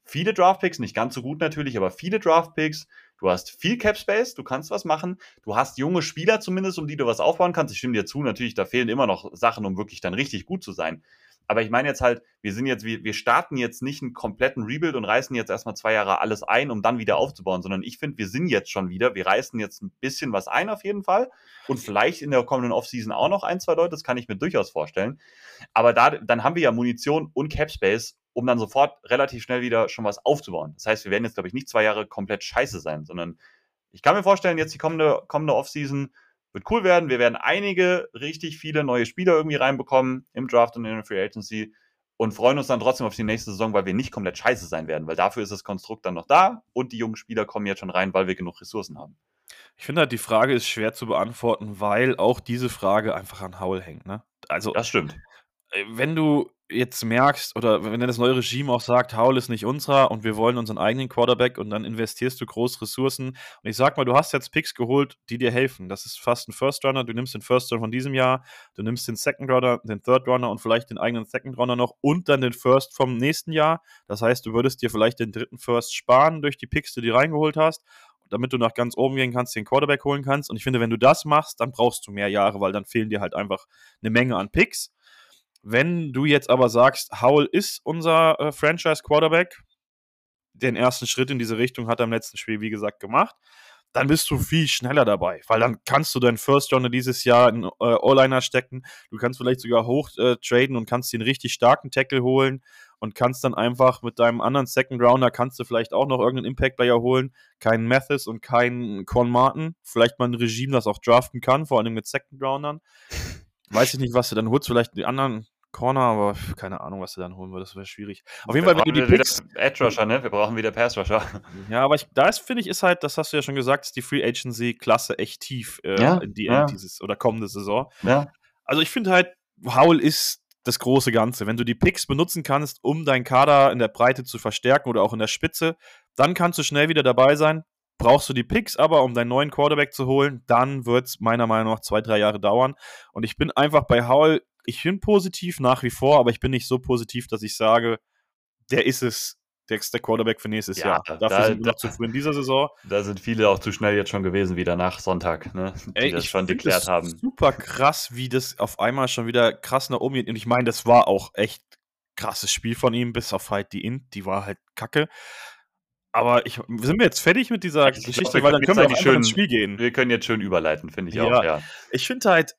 Viele Draftpicks, nicht ganz so gut natürlich, aber viele Draftpicks. Du hast viel Cap Space, du kannst was machen. Du hast junge Spieler zumindest, um die du was aufbauen kannst. Ich stimme dir zu, natürlich, da fehlen immer noch Sachen, um wirklich dann richtig gut zu sein. Aber ich meine jetzt halt, wir sind jetzt, wir, wir starten jetzt nicht einen kompletten Rebuild und reißen jetzt erstmal zwei Jahre alles ein, um dann wieder aufzubauen, sondern ich finde, wir sind jetzt schon wieder, wir reißen jetzt ein bisschen was ein auf jeden Fall und vielleicht in der kommenden Offseason auch noch ein, zwei Leute, das kann ich mir durchaus vorstellen. Aber da, dann haben wir ja Munition und Cap Space, um dann sofort relativ schnell wieder schon was aufzubauen. Das heißt, wir werden jetzt, glaube ich, nicht zwei Jahre komplett scheiße sein, sondern ich kann mir vorstellen, jetzt die kommende, kommende Offseason, wird cool werden. Wir werden einige richtig viele neue Spieler irgendwie reinbekommen im Draft und in der Free Agency und freuen uns dann trotzdem auf die nächste Saison, weil wir nicht komplett scheiße sein werden, weil dafür ist das Konstrukt dann noch da und die jungen Spieler kommen jetzt schon rein, weil wir genug Ressourcen haben. Ich finde halt, die Frage ist schwer zu beantworten, weil auch diese Frage einfach an Haul hängt. Ne? Also, das stimmt. Äh, wenn du jetzt merkst oder wenn das neue Regime auch sagt, Howell ist nicht unserer und wir wollen unseren eigenen Quarterback und dann investierst du groß Ressourcen und ich sag mal, du hast jetzt Picks geholt, die dir helfen. Das ist fast ein First Runner, du nimmst den First Runner von diesem Jahr, du nimmst den Second Runner, den Third Runner und vielleicht den eigenen Second Runner noch und dann den First vom nächsten Jahr. Das heißt, du würdest dir vielleicht den dritten First sparen durch die Picks, die du reingeholt hast damit du nach ganz oben gehen kannst, den Quarterback holen kannst. Und ich finde, wenn du das machst, dann brauchst du mehr Jahre, weil dann fehlen dir halt einfach eine Menge an Picks. Wenn du jetzt aber sagst, Howell ist unser äh, Franchise-Quarterback, den ersten Schritt in diese Richtung hat er im letzten Spiel, wie gesagt, gemacht, dann bist du viel schneller dabei, weil dann kannst du deinen First Runner dieses Jahr in äh, O-Liner stecken, du kannst vielleicht sogar hoch äh, traden und kannst den richtig starken Tackle holen und kannst dann einfach mit deinem anderen Second Rounder kannst du vielleicht auch noch irgendeinen Impact Player holen, keinen Mathis und keinen Con Martin, vielleicht mal ein Regime, das auch draften kann, vor allem mit Second Roundern. Weiß ich nicht, was du dann holst, vielleicht die anderen Corner, aber keine Ahnung, was du dann holen würdest, das wäre schwierig. Auf jeden Fall, wenn du die Picks. Edge Rusher, ne? Wir brauchen wieder Pass Rusher. Ja, aber ich, da ist, finde ich, ist halt, das hast du ja schon gesagt, ist die Free Agency-Klasse echt tief äh, ja, in die ja. dieses oder kommende Saison. Ja. Also ich finde halt, Howell ist das große Ganze. Wenn du die Picks benutzen kannst, um deinen Kader in der Breite zu verstärken oder auch in der Spitze, dann kannst du schnell wieder dabei sein. Brauchst du die Picks aber, um deinen neuen Quarterback zu holen, dann wird es meiner Meinung nach zwei, drei Jahre dauern. Und ich bin einfach bei Howell ich bin positiv nach wie vor, aber ich bin nicht so positiv, dass ich sage, der ist es der, der Quarterback für nächstes Ja, Jahr. Dafür da- sind wir da- noch zu früh in dieser Saison. Da sind viele auch zu schnell jetzt schon gewesen, wieder nach Sonntag, ne? die Ey, das schon deklärt haben. Super krass, wie das auf einmal schon wieder krass nach oben geht. Und ich meine, das war auch echt krasses Spiel von ihm, bis auf halt die Int, die war halt kacke. Aber ich, sind wir jetzt fertig mit dieser Ich glaub, Geschichte, wir weil dann können wir einfach eigentlich ins schön- Spiel gehen. Wir können jetzt schön überleiten, finde ich Ja. auch, ja. Ich finde halt,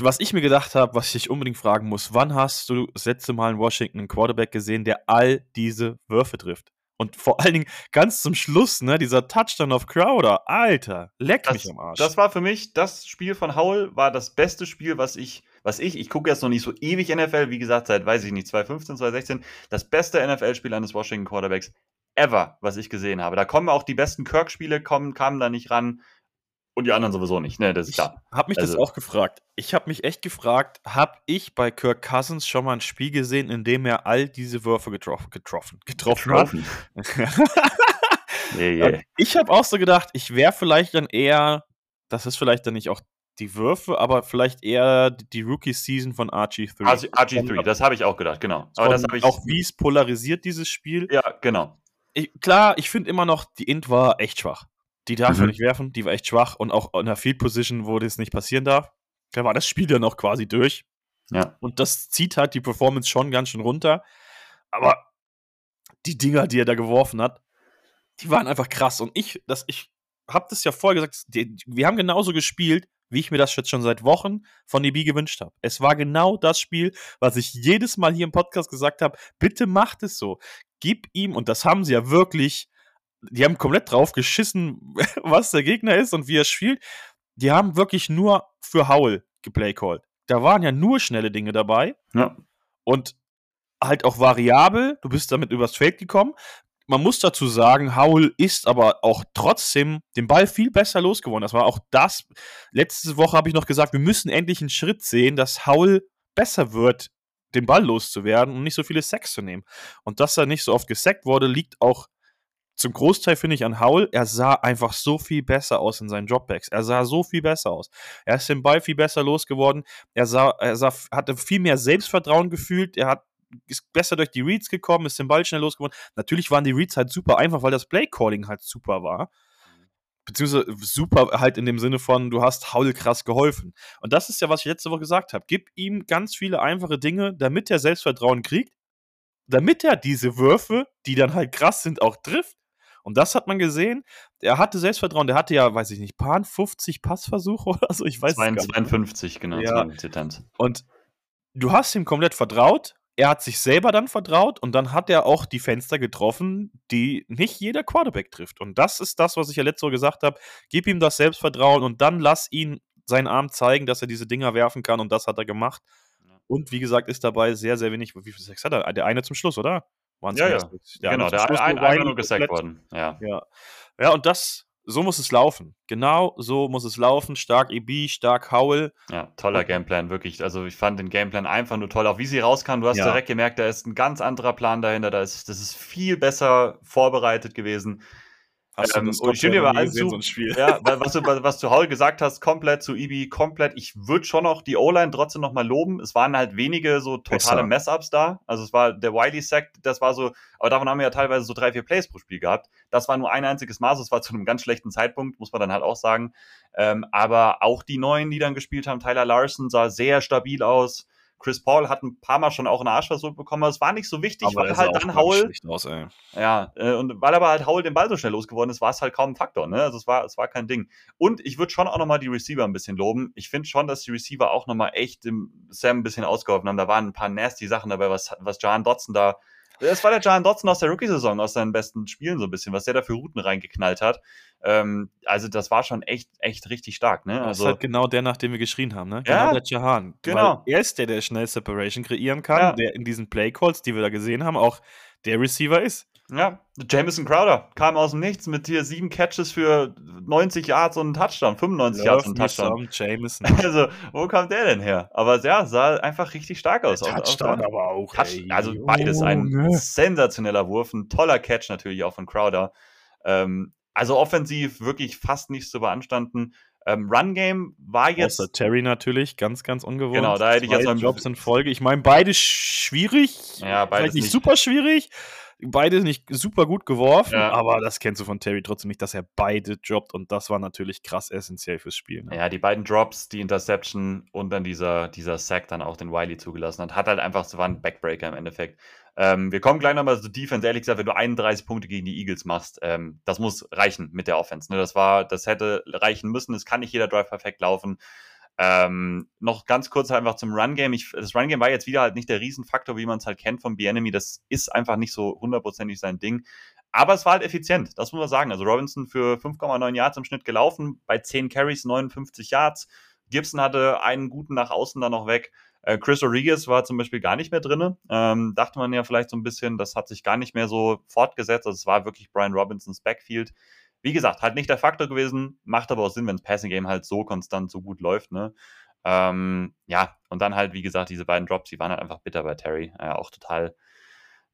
was ich mir gedacht habe, was ich dich unbedingt fragen muss, wann hast du das letzte Mal in Washington einen Quarterback gesehen, der all diese Würfe trifft? Und vor allen Dingen ganz zum Schluss, ne, dieser Touchdown auf Crowder, Alter, leck mich Das, am Arsch. das war für mich, das Spiel von Howell war das beste Spiel, was ich, was ich, ich gucke jetzt noch nicht so ewig NFL, wie gesagt, seit, weiß ich nicht, 2015, 2016, das beste NFL-Spiel eines Washington Quarterbacks ever, was ich gesehen habe. Da kommen auch die besten Kirk-Spiele, kommen, kamen da nicht ran und die anderen sowieso nicht, ne, das ist Ich klar. habe mich das Also- auch gefragt. Ich habe mich echt gefragt, habe ich bei Kirk Cousins schon mal ein Spiel gesehen, in dem er all diese Würfe getroffen, getroffen, getroffen hat? Nee, Und yeah. Ich habe auch so gedacht, ich wäre vielleicht dann eher, das ist vielleicht dann nicht auch die Würfe, aber vielleicht eher die Rookie-Season von RG3. RG- RG3, das habe ich auch gedacht, genau. Aber das habe ich. auch wie es polarisiert, dieses Spiel. Ja, genau. Ich, klar, ich finde immer noch, die Int war echt schwach. Die darf Mhm. er nicht werfen, die war echt schwach und auch in der Field Position, wo das nicht passieren darf. Da war das Spiel dann auch quasi durch. Ja. Und das zieht halt die Performance schon ganz schön runter. Aber die Dinger, die er da geworfen hat, die waren einfach krass. Und ich, das, ich habe das ja vorher gesagt, die, wir haben genauso gespielt, wie ich mir das jetzt schon seit Wochen von DB gewünscht habe. Es war genau das Spiel, was ich jedes Mal hier im Podcast gesagt habe. Bitte macht es so. Gib ihm, und das haben sie ja wirklich, die haben komplett drauf geschissen, was der Gegner ist und wie er spielt. Die haben wirklich nur für Howell geplaycallt. Da waren ja nur schnelle Dinge dabei Ja. und halt auch variabel. Du bist damit übers Feld gekommen. Man muss dazu sagen, Howell ist aber auch trotzdem den Ball viel besser losgeworden. Das war auch das. Letzte Woche habe ich noch gesagt, wir müssen endlich einen Schritt sehen, dass Howell besser wird, den Ball loszuwerden und nicht so viele Sacks zu nehmen. Und dass er nicht so oft gesackt wurde, liegt auch zum Großteil, finde ich, an Howell. Er sah einfach so viel besser aus in seinen Dropbacks. Er sah so viel besser aus. Er ist den Ball viel besser losgeworden. Er sah, er sah, hatte viel mehr Selbstvertrauen gefühlt. Er hat ist besser durch die Reads gekommen, ist den Ball schnell losgeworden. Natürlich waren die Reads halt super einfach, weil das Play-Calling halt super war. Beziehungsweise super halt in dem Sinne von, du hast Howell krass geholfen. Und das ist ja, was ich letzte Woche gesagt habe. Gib ihm ganz viele einfache Dinge, damit er Selbstvertrauen kriegt, damit er diese Würfe, die dann halt krass sind, auch trifft. Und das hat man gesehen. Er hatte Selbstvertrauen. Der hatte ja, weiß ich nicht, paar 50 Passversuche oder so. Ich weiß es gar nicht. 52, genau, Ja. 52. Und du hast ihm komplett vertraut. Er hat sich selber dann vertraut und dann hat er auch die Fenster getroffen, die nicht jeder Quarterback trifft. Und das ist das, was ich ja letzte Woche gesagt habe. Gib ihm das Selbstvertrauen und dann lass ihn seinen Arm zeigen, dass er diese Dinger werfen kann und das hat er gemacht. Ja. Und wie gesagt, ist dabei sehr, sehr wenig. Wie viel Sex hat er? Der eine zum Schluss, oder? Waren's Ja, ja. Sex? genau, eine der Schluss, ein, nur gesackt worden. Ja. ja. Ja, und das, so muss es laufen. Genau so muss es laufen. Stark EB, stark Howell. Ja, toller Gameplan, wirklich. Also ich fand den Gameplan einfach nur toll. Auch wie sie rauskam, du hast Ja. direkt gemerkt, da ist ein ganz anderer Plan dahinter. Da ist, das ist viel besser vorbereitet gewesen. Hast Ähm, du das und ich stimme dir allen gesehen, zu. so? Ja, weil was du, was du Howell gesagt hast, komplett zu Ibi, komplett. Ich würde schon noch die O-Line trotzdem noch mal loben. Es waren halt wenige so totale. Mess-Ups da. Also es war der Wiley-Sack, das war so, aber davon haben wir ja teilweise so drei, vier Plays pro Spiel gehabt. Das war nur ein einziges Mal, das war zu einem ganz schlechten Zeitpunkt, muss man dann halt auch sagen. Ähm, aber auch die Neuen, die dann gespielt haben, Tyler Larson sah sehr stabil aus. Chris Paul hat ein paar Mal schon auch einen Arschversuch bekommen, aber es war nicht so wichtig, Aber weil er halt dann Howell aus, ja, äh, und weil aber halt Howell den Ball so schnell losgeworden ist, war es halt kaum ein Faktor, ne? Also es war, es war kein Ding. Und ich würde schon auch nochmal die Receiver ein bisschen loben. Ich finde schon, dass die Receiver auch nochmal echt dem Sam ein bisschen ausgeholfen haben. Da waren ein paar nasty Sachen dabei, was, was John Dotson da. Das war der John Dotson aus der Rookie-Saison, aus seinen besten Spielen so ein bisschen, was der da für Routen reingeknallt hat. Ähm, also das war schon echt, echt richtig stark, ne? Das Also ist halt genau der, nach dem wir geschrien haben, ne? Ja, Genau der Jahan. genau. Weil er ist der, der schnell Separation kreieren kann, Ja. der in diesen Playcalls, die wir da gesehen haben, auch der Receiver ist. Ja, Jamison Crowder kam aus dem Nichts mit hier sieben Catches für 90 Yards und einen Touchdown, 95 Yards und einen Touchdown. some Jameson. Also, wo kommt der denn her? Aber ja, sah einfach richtig stark aus. Auch- auch Touchdown da- aber auch. Touch, ey. also beides ein Junge. sensationeller Wurf, ein toller Catch natürlich auch von Crowder. Ähm, also offensiv wirklich fast nichts zu beanstanden. Ähm, Run Game war jetzt Außer Terry natürlich, ganz, ganz ungewohnt. Genau, da hätte ich jetzt Zwei ein Jobs in Folge. Ich meine, beide schwierig. Ja, beides Vielleicht nicht nicht. super schwierig. Beide nicht super gut geworfen, Ja. aber das kennst du von Terry trotzdem nicht, dass er beide droppt und das war natürlich krass essentiell fürs Spiel. Ne? Ja, die beiden Drops, die Interception und dann dieser, dieser Sack dann auch den Wiley zugelassen hat, hat halt einfach, so war ein Backbreaker im Endeffekt. Ähm, wir kommen gleich nochmal zu Defense. Ehrlich gesagt, wenn du 31 Punkte gegen die Eagles machst, ähm, das muss reichen mit der Offense. Ne? Das war, das hätte reichen müssen. Es kann nicht jeder Drive perfekt laufen. Ähm, noch ganz kurz einfach zum Run-Game. Das Run-Game war jetzt wieder halt nicht der Riesenfaktor, wie man es halt kennt vom B-Enemy. Das ist einfach nicht so hundertprozentig sein Ding. Aber es war halt effizient, das muss man sagen. Also Robinson für 5,9 Yards im Schnitt gelaufen, bei 10 Carries 59 Yards. Gibson hatte einen guten nach außen dann noch weg. Äh, Chris Rodriguez war zum Beispiel gar nicht mehr drin. Ähm, dachte man ja vielleicht so ein bisschen, das hat sich gar nicht mehr so fortgesetzt. Also es war wirklich Brian Robinsons Backfield. Wie gesagt, halt nicht der Faktor gewesen, macht aber auch Sinn, wenn das Passing Game halt so konstant so gut läuft. Ne? Ähm, ja, und dann halt, wie gesagt, diese beiden Drops, die waren halt einfach bitter bei Terry. Äh, auch total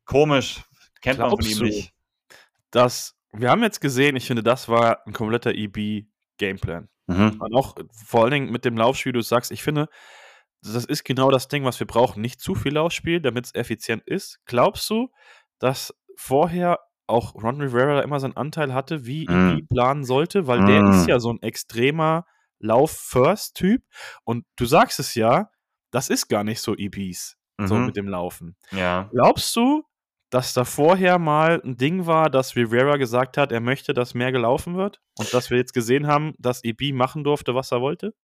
komisch. Kennt man von Glaubst ihm du, nicht. Das, wir haben jetzt gesehen, ich finde, das war ein kompletter EB-Gameplan. Mhm. Und auch vor allen Dingen mit dem Laufspiel, du sagst, ich finde, das ist genau das Ding, was wir brauchen. Nicht zu viel Laufspiel, damit es effizient ist. Glaubst du, dass vorher auch Ron Rivera immer seinen Anteil hatte, wie Mm. EB planen sollte? Weil der Mm. ist ja so ein extremer Lauf-First-Typ. Und du sagst es ja, das ist gar nicht so EBs, so Mhm. mit dem Laufen. Ja. Glaubst du, dass da vorher mal ein Ding war, dass Rivera gesagt hat, er möchte, dass mehr gelaufen wird? Und dass wir jetzt gesehen haben, dass EB machen durfte, was er wollte?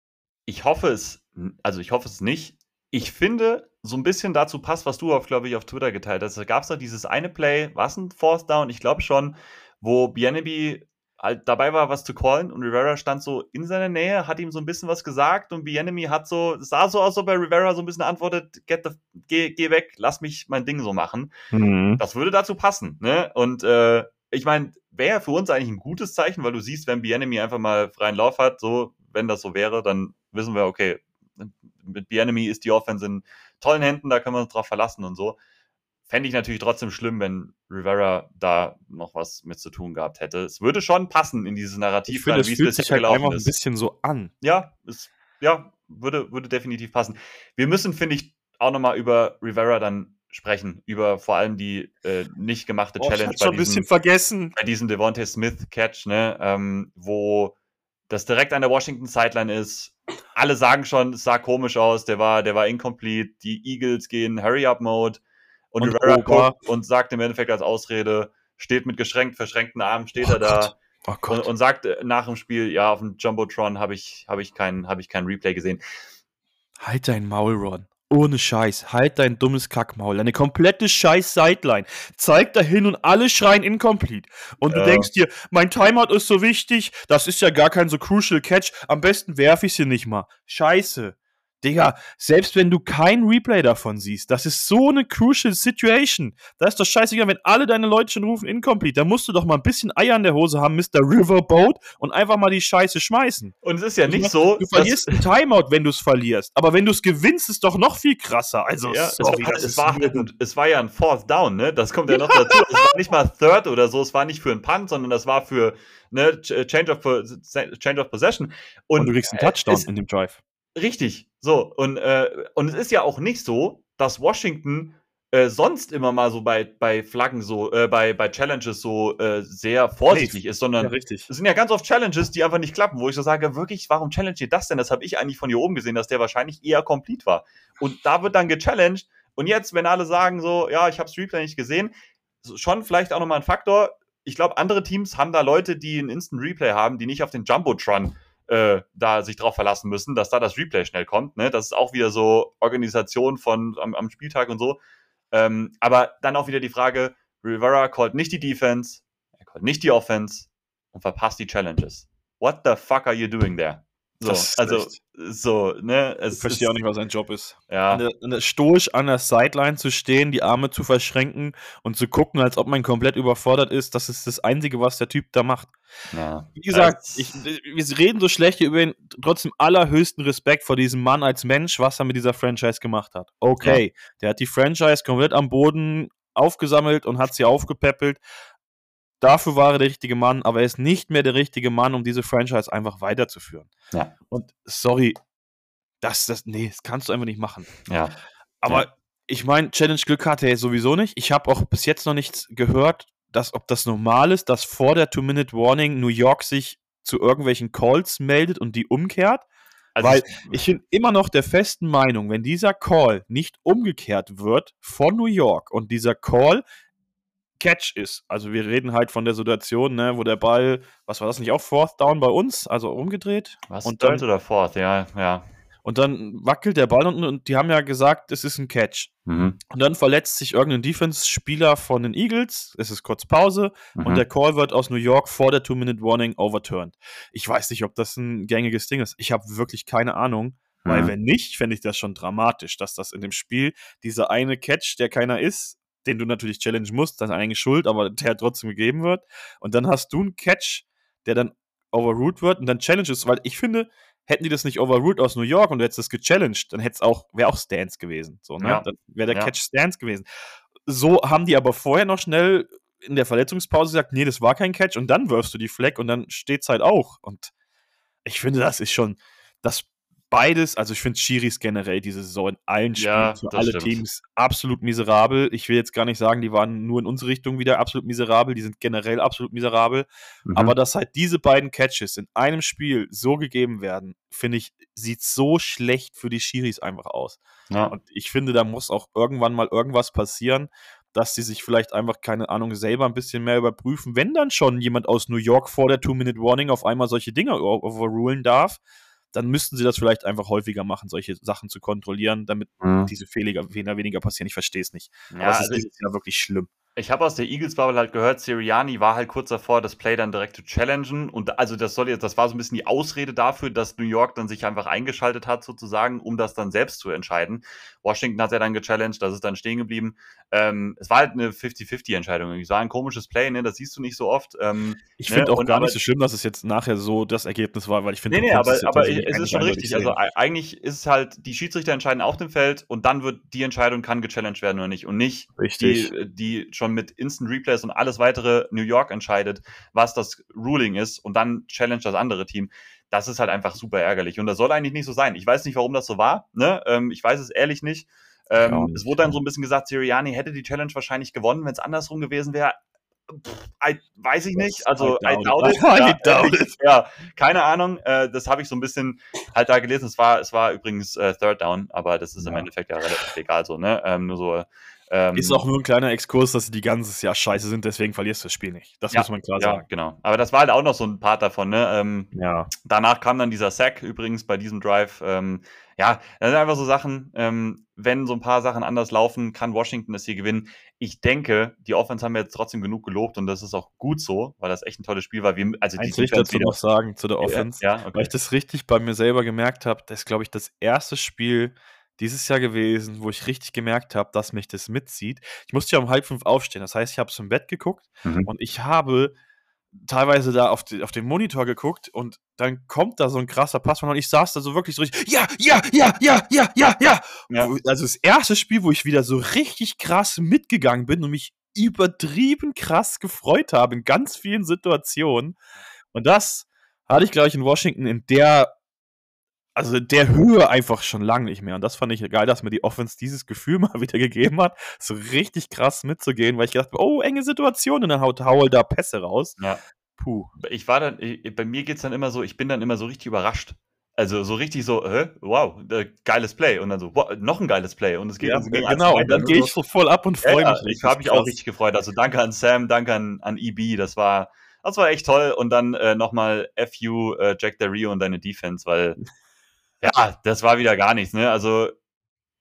Ich hoffe es, also ich hoffe es nicht. Ich finde, so ein bisschen dazu passt, was du auf, glaube ich, auf Twitter geteilt hast. Da gab es doch dieses eine Play, was ein Fourth Down, ich glaube schon, wo Bieniemy halt dabei war, was zu callen und Rivera stand so in seiner Nähe, hat ihm so ein bisschen was gesagt und Bieniemy hat so, es sah so aus, als ob er Rivera so ein bisschen antwortet, Get the, geh, geh weg, lass mich mein Ding so machen. Das würde dazu passen, ne? Und äh, ich meine, wäre für uns eigentlich ein gutes Zeichen, weil du siehst, wenn Bienemy einfach mal freien Lauf hat, so, wenn das so wäre, dann wissen wir, okay, mit Bienemy ist die Offense in tollen Händen, da können wir uns drauf verlassen und so. Fände ich natürlich trotzdem schlimm, wenn Rivera da noch was mit zu tun gehabt hätte. Es würde schon passen in dieses Narrativ, Ich finde, es wie es fühlt sich halt einfach ein ist. bisschen so an. Ja, es, ja würde, würde definitiv passen. Wir müssen, finde ich, auch nochmal über Rivera dann sprechen, über vor allem die äh, nicht gemachte Oh, ich Challenge ein bei bisschen diesem, vergessen. bei diesem Devontae Smith Catch, ne, ähm, wo das direkt an der Washington Sideline ist. Alle sagen schon, es sah komisch aus, der war, der war incomplete. Die Eagles gehen Hurry-Up-Mode und, Und Rivera guckt und sagt im Endeffekt als Ausrede, steht mit geschränkt, verschränkten Armen, steht er da Gott. Oh und, und sagt äh, nach dem Spiel, ja, auf dem Jumbotron habe ich, hab ich, kein, hab ich kein Replay gesehen. Halt dein Maul, Ron. Ohne Scheiß. Halt dein dummes Kackmaul. Deine komplette scheiß Sideline. Zeig dahin und alle schreien incomplete. Und du Ja. denkst dir, mein Timeout ist so wichtig, das ist ja gar kein so crucial Catch. Am besten werfe ich sie nicht mal. Scheiße. Digga, selbst wenn du kein Replay davon siehst, das ist so eine crucial Situation. Da ist doch scheißegal, wenn alle deine Leute schon rufen incomplete. Da musst du doch mal ein bisschen Eier in der Hose haben, Mr. Riverboat, und einfach mal die Scheiße schmeißen. Und es ist ja Ich nicht meine, so, Du verlierst ein Timeout, wenn du es verlierst. Aber wenn du es gewinnst, ist doch noch viel krasser. Also, Ja, es, sorry, war, es, war halt ein, es war ja ein Fourth Down, ne? Das kommt ja noch dazu. Es war nicht mal Third oder so, es war nicht für einen Punt, sondern das war für ne, Ch- Change, of, Change of Possession. Und, und du kriegst einen äh, Touchdown es, in dem Drive. Richtig, so. Und, äh, und es ist ja auch nicht so, dass Washington äh, sonst immer mal so bei, bei Flaggen so, äh, bei, bei Challenges so äh, sehr vorsichtig ist, sondern richtig. es sind ja ganz oft Challenges, die einfach nicht klappen, wo ich so sage, wirklich, warum challenge ihr das denn? Das habe ich eigentlich von hier oben gesehen, dass der wahrscheinlich eher complete war. Und da wird dann gechallenged. Und jetzt, wenn alle sagen so, ja, ich habe das Replay nicht gesehen, schon vielleicht auch nochmal ein Faktor. Ich glaube, andere Teams haben da Leute, die ein Instant Replay haben, die nicht auf den Jumbotron äh, da sich drauf verlassen müssen, dass da das Replay schnell kommt. Ne? Das ist auch wieder so Organisation von am, am Spieltag und so. Ähm, aber dann auch wieder die Frage, Rivera callt nicht die Defense, er callt nicht die Offense und verpasst die Challenges. What the fuck are you doing there? So, also, echt- so, ne? Es Ich verstehe auch ist- nicht, was sein Job ist. Ja, An der, an der, stoisch an der Sideline zu stehen, die Arme zu verschränken und zu gucken, als ob man komplett überfordert ist, das ist das Einzige, was der Typ da macht. ja. Wie gesagt, Es- ich, wir reden so schlecht hier über ihn, trotzdem allerhöchsten Respekt vor diesem Mann als Mensch, was er mit dieser Franchise gemacht hat. Okay, der hat die Franchise komplett am Boden aufgesammelt und hat sie aufgepäppelt. Dafür war er der richtige Mann, aber er ist nicht mehr der richtige Mann, um diese Franchise einfach weiterzuführen. Ja. Und sorry, das, das, nee, das kannst du einfach nicht machen. ja. Aber Ja. ich meine, Challenge-Glück hatte er sowieso nicht. Ich habe auch bis jetzt noch nichts gehört, dass, ob das normal ist, dass vor der Two-Minute-Warning New York sich zu irgendwelchen Calls meldet und die umkehrt. Also Weil ich bin immer noch der festen Meinung, wenn dieser Call nicht umgekehrt wird von New York und dieser Call Catch ist, also wir reden halt von der Situation, ne, wo der Ball, was war das nicht auch Fourth Down bei uns, also umgedreht? Was und dann, oder Fourth, ja, ja. Und dann wackelt der Ball und, und die haben ja gesagt, es ist ein Catch. Mhm. Und dann verletzt sich irgendein Defense-Spieler von den Eagles. Es ist kurz Pause mhm. und der Call wird aus New York vor der Two-Minute-Warning overturned. Ich weiß nicht, ob das ein gängiges Ding ist. Ich habe wirklich keine Ahnung. Mhm. Weil wenn nicht, fände ich das schon dramatisch, dass das in dem Spiel dieser eine Catch, der keiner ist, den du natürlich challenge musst, dann eigentlich schuld, aber der trotzdem gegeben wird. Und dann hast du einen Catch, der dann overruled wird und dann challenges, weil ich finde, hätten die das nicht overruled aus New York und du hättest das gechallenged, dann hätte es auch, wäre auch Stance gewesen. So, ne? Ja. Dann wäre der ja. Catch Stance gewesen. So haben die aber vorher noch schnell in der Verletzungspause gesagt, nee, das war kein Catch und dann wirfst du die Fleck und dann steht es halt auch. Und ich finde, das ist schon, das beides, also ich finde Schiris generell diese Saison in allen Spielen ja, für alle stimmt. Teams absolut miserabel. Ich will jetzt gar nicht sagen, die waren nur in unsere Richtung wieder absolut miserabel, die sind generell absolut miserabel. Mhm. Aber dass halt diese beiden Catches in einem Spiel so gegeben werden, finde ich, sieht so schlecht für die Schiris einfach aus. Ja. Und ich finde, da muss auch irgendwann mal irgendwas passieren, dass sie sich vielleicht einfach, keine Ahnung, selber ein bisschen mehr überprüfen, wenn dann schon jemand aus New York vor der Two-Minute-Warning auf einmal solche Dinge overrulen darf dann müssten sie das vielleicht einfach häufiger machen, solche Sachen zu kontrollieren, damit mhm. diese Fehler weniger passieren. Ich verstehe es nicht. Ja, Aber es ist also ja wirklich schlimm ich habe aus der Eagles-Bubble halt gehört, Siriani war halt kurz davor, das Play dann direkt zu challengen. Und also das soll jetzt, das war so ein bisschen die Ausrede dafür, dass New York dann sich einfach eingeschaltet hat, sozusagen, um das dann selbst zu entscheiden. Washington hat er dann gechallenged, das ist dann stehen geblieben. Ähm, es war halt eine 50-50-Entscheidung. Es war ein komisches Play, ne? Das siehst du nicht so oft. Ähm, ich finde ne? auch und gar nicht so schlimm, dass es jetzt nachher so das Ergebnis war, weil ich finde, nee, nee, aber, aber es ist schon richtig. Also eigentlich ist es halt, die Schiedsrichter entscheiden auf dem Feld und dann wird die Entscheidung kann gechallenged werden oder nicht. Und nicht richtig. die, die schon schon mit Instant Replays und alles weitere New York entscheidet, was das Ruling ist und dann challenge das andere Team. Das ist halt einfach super ärgerlich. Und das soll eigentlich nicht so sein. Ich weiß nicht, warum das so war. Ne? Ähm, ich weiß es ehrlich nicht. Ähm, es wurde dann so ein bisschen gesagt, Siriani hätte die Challenge wahrscheinlich gewonnen, wenn es andersrum gewesen wäre. I, weiß ich nicht. Also, I doubt it. I doubt it. Ja, keine Ahnung. Äh, das habe ich so ein bisschen halt da gelesen. Es war, es war übrigens äh, Third Down, aber das ist ja. im Endeffekt ja relativ egal so, ne? Ähm, nur so ähm, ist auch nur ein kleiner Exkurs, dass sie die ganze Jahr scheiße sind, deswegen verlierst du das Spiel nicht. Das ja, muss man klar ja, sagen. genau. Aber das war halt auch noch so ein Part davon, ne? Ähm, ja. Danach kam dann dieser Sack übrigens bei diesem Drive. Ähm, ja, das sind einfach so Sachen, ähm, wenn so ein paar Sachen anders laufen, kann Washington das hier gewinnen. Ich denke, die Offense haben wir jetzt trotzdem genug gelobt und das ist auch gut so, weil das echt ein tolles Spiel war. Wir, also Eins die ich dazu noch sagen zu der Offense, ja, ja okay. weil ich das richtig bei mir selber gemerkt habe, das ist, glaube ich, das erste Spiel, dieses Jahr gewesen, wo ich richtig gemerkt habe, dass mich das mitzieht. Ich musste ja um halb fünf aufstehen. Das heißt, ich habe zum Bett geguckt mhm. und ich habe teilweise da auf, die, auf den Monitor geguckt und dann kommt da so ein krasser Pass und ich saß da so wirklich so richtig, ja, ja, ja, ja, ja, ja, ja. ja. Also das erste Spiel, wo ich wieder so richtig krass mitgegangen bin und mich übertrieben krass gefreut habe in ganz vielen Situationen. Und das hatte ich, glaube ich, in Washington in der also der Höhe einfach schon lange nicht mehr. Und das fand ich geil, dass mir die Offense dieses Gefühl mal wieder gegeben hat, so richtig krass mitzugehen, weil ich gedacht oh, enge Situation, und dann haut Howell da Pässe raus. Ja. Puh. Ich war dann, ich, bei mir geht es dann immer so, ich bin dann immer so richtig überrascht. Also so richtig so, hä? wow, äh, geiles Play. Und dann so, wow, noch ein geiles Play. Und es geht ja, dann Genau, und dann gehe ich so voll ab und freue ja, mich. Ich habe mich auch richtig gefreut. Also danke an Sam, danke an, an EB. Das war, das war echt toll. Und dann äh, nochmal FU, äh, Jack Del Rio und deine Defense, weil ja, das war wieder gar nichts. Ne? Also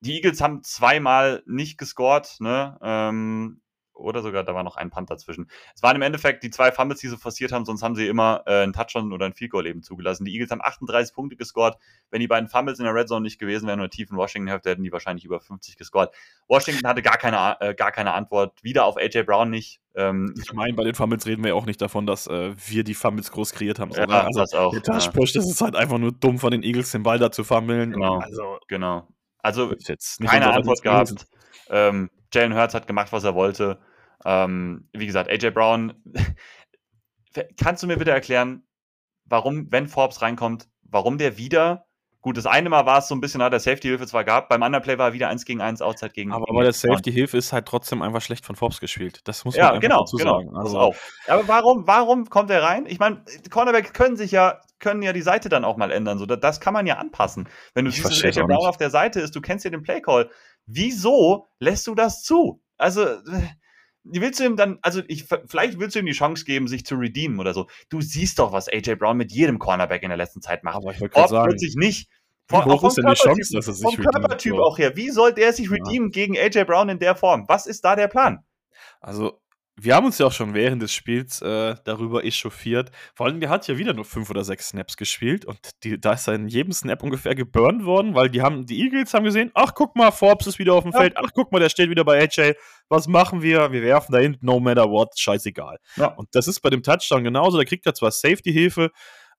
die Eagles haben zweimal nicht gescored, ne? Ähm, oder sogar, da war noch ein Punt dazwischen. Es waren im Endeffekt die zwei Fumbles, die sie forciert haben, sonst haben sie immer äh, einen Touchdown oder ein Field Goal eben zugelassen. Die Eagles haben 38 Punkte gescored. Wenn die beiden Fumbles in der Red Zone nicht gewesen wären oder tief in Washington Hälfte, hätten die wahrscheinlich über 50 gescored. Washington hatte gar keine, äh, gar keine Antwort. Wieder auf AJ Brown nicht. Ähm, ich meine, bei den Fumbles reden wir ja auch nicht davon, dass äh, wir die Fumbles groß kreiert haben. Ja, also, das auch. Der Touch Push, das ist halt einfach nur dumm von den Eagles, den Ball da zu fummeln. Genau. Also, genau. Also, keine Antwort gehabt. Ähm, Jalen Hurts hat gemacht, was er wollte. Ähm, wie gesagt, AJ Brown, kannst du mir bitte erklären, warum, wenn Forbes reinkommt, warum der wieder Gut, das eine Mal war es so ein bisschen, hat er Safety-Hilfe zwar gehabt, beim anderen Play war er wieder 1 gegen 1 Outside gegen. Aber, aber der Safety-Hilfe ist halt trotzdem einfach schlecht von Forbes gespielt. Das muss man Ja, einfach genau, dazu genau. sagen. Also, auch. Aber warum, warum kommt er rein? Ich meine, Cornerbacks können sich ja, können ja die Seite dann auch mal ändern. So, das, kann man ja anpassen. Wenn du Ich siehst, dass auch Brown auf der Seite ist, du kennst ja den Play-Call. Wieso lässt du das zu? Also, äh, willst du ihm dann, also ich, vielleicht willst du ihm die Chance geben, sich zu redeemen oder so. Du siehst doch, was AJ Brown mit jedem Cornerback in der letzten Zeit macht. aber ich wollte gerade sagen, plötzlich nicht. Wie hoch vom ist denn die Körpertyp- Chance, dass er sich Vom redeemt, Körpertyp so? auch her. Wie soll der sich Ja. redeemen gegen AJ Brown in der Form? Was ist da der Plan? Also, wir haben uns ja auch schon während des Spiels äh, darüber echauffiert. Vor allem, der hat ja wieder nur fünf oder sechs Snaps gespielt und die, da ist er in jedem Snap ungefähr geburnt worden, weil die haben, die Eagles haben gesehen, ach guck mal, Forbes ist wieder auf dem Ja. Feld, ach guck mal, der steht wieder bei AJ. Was machen wir? Wir werfen da hinten, no matter what, scheißegal. Ja. Und das ist bei dem Touchdown genauso, da kriegt er zwar Safety-Hilfe,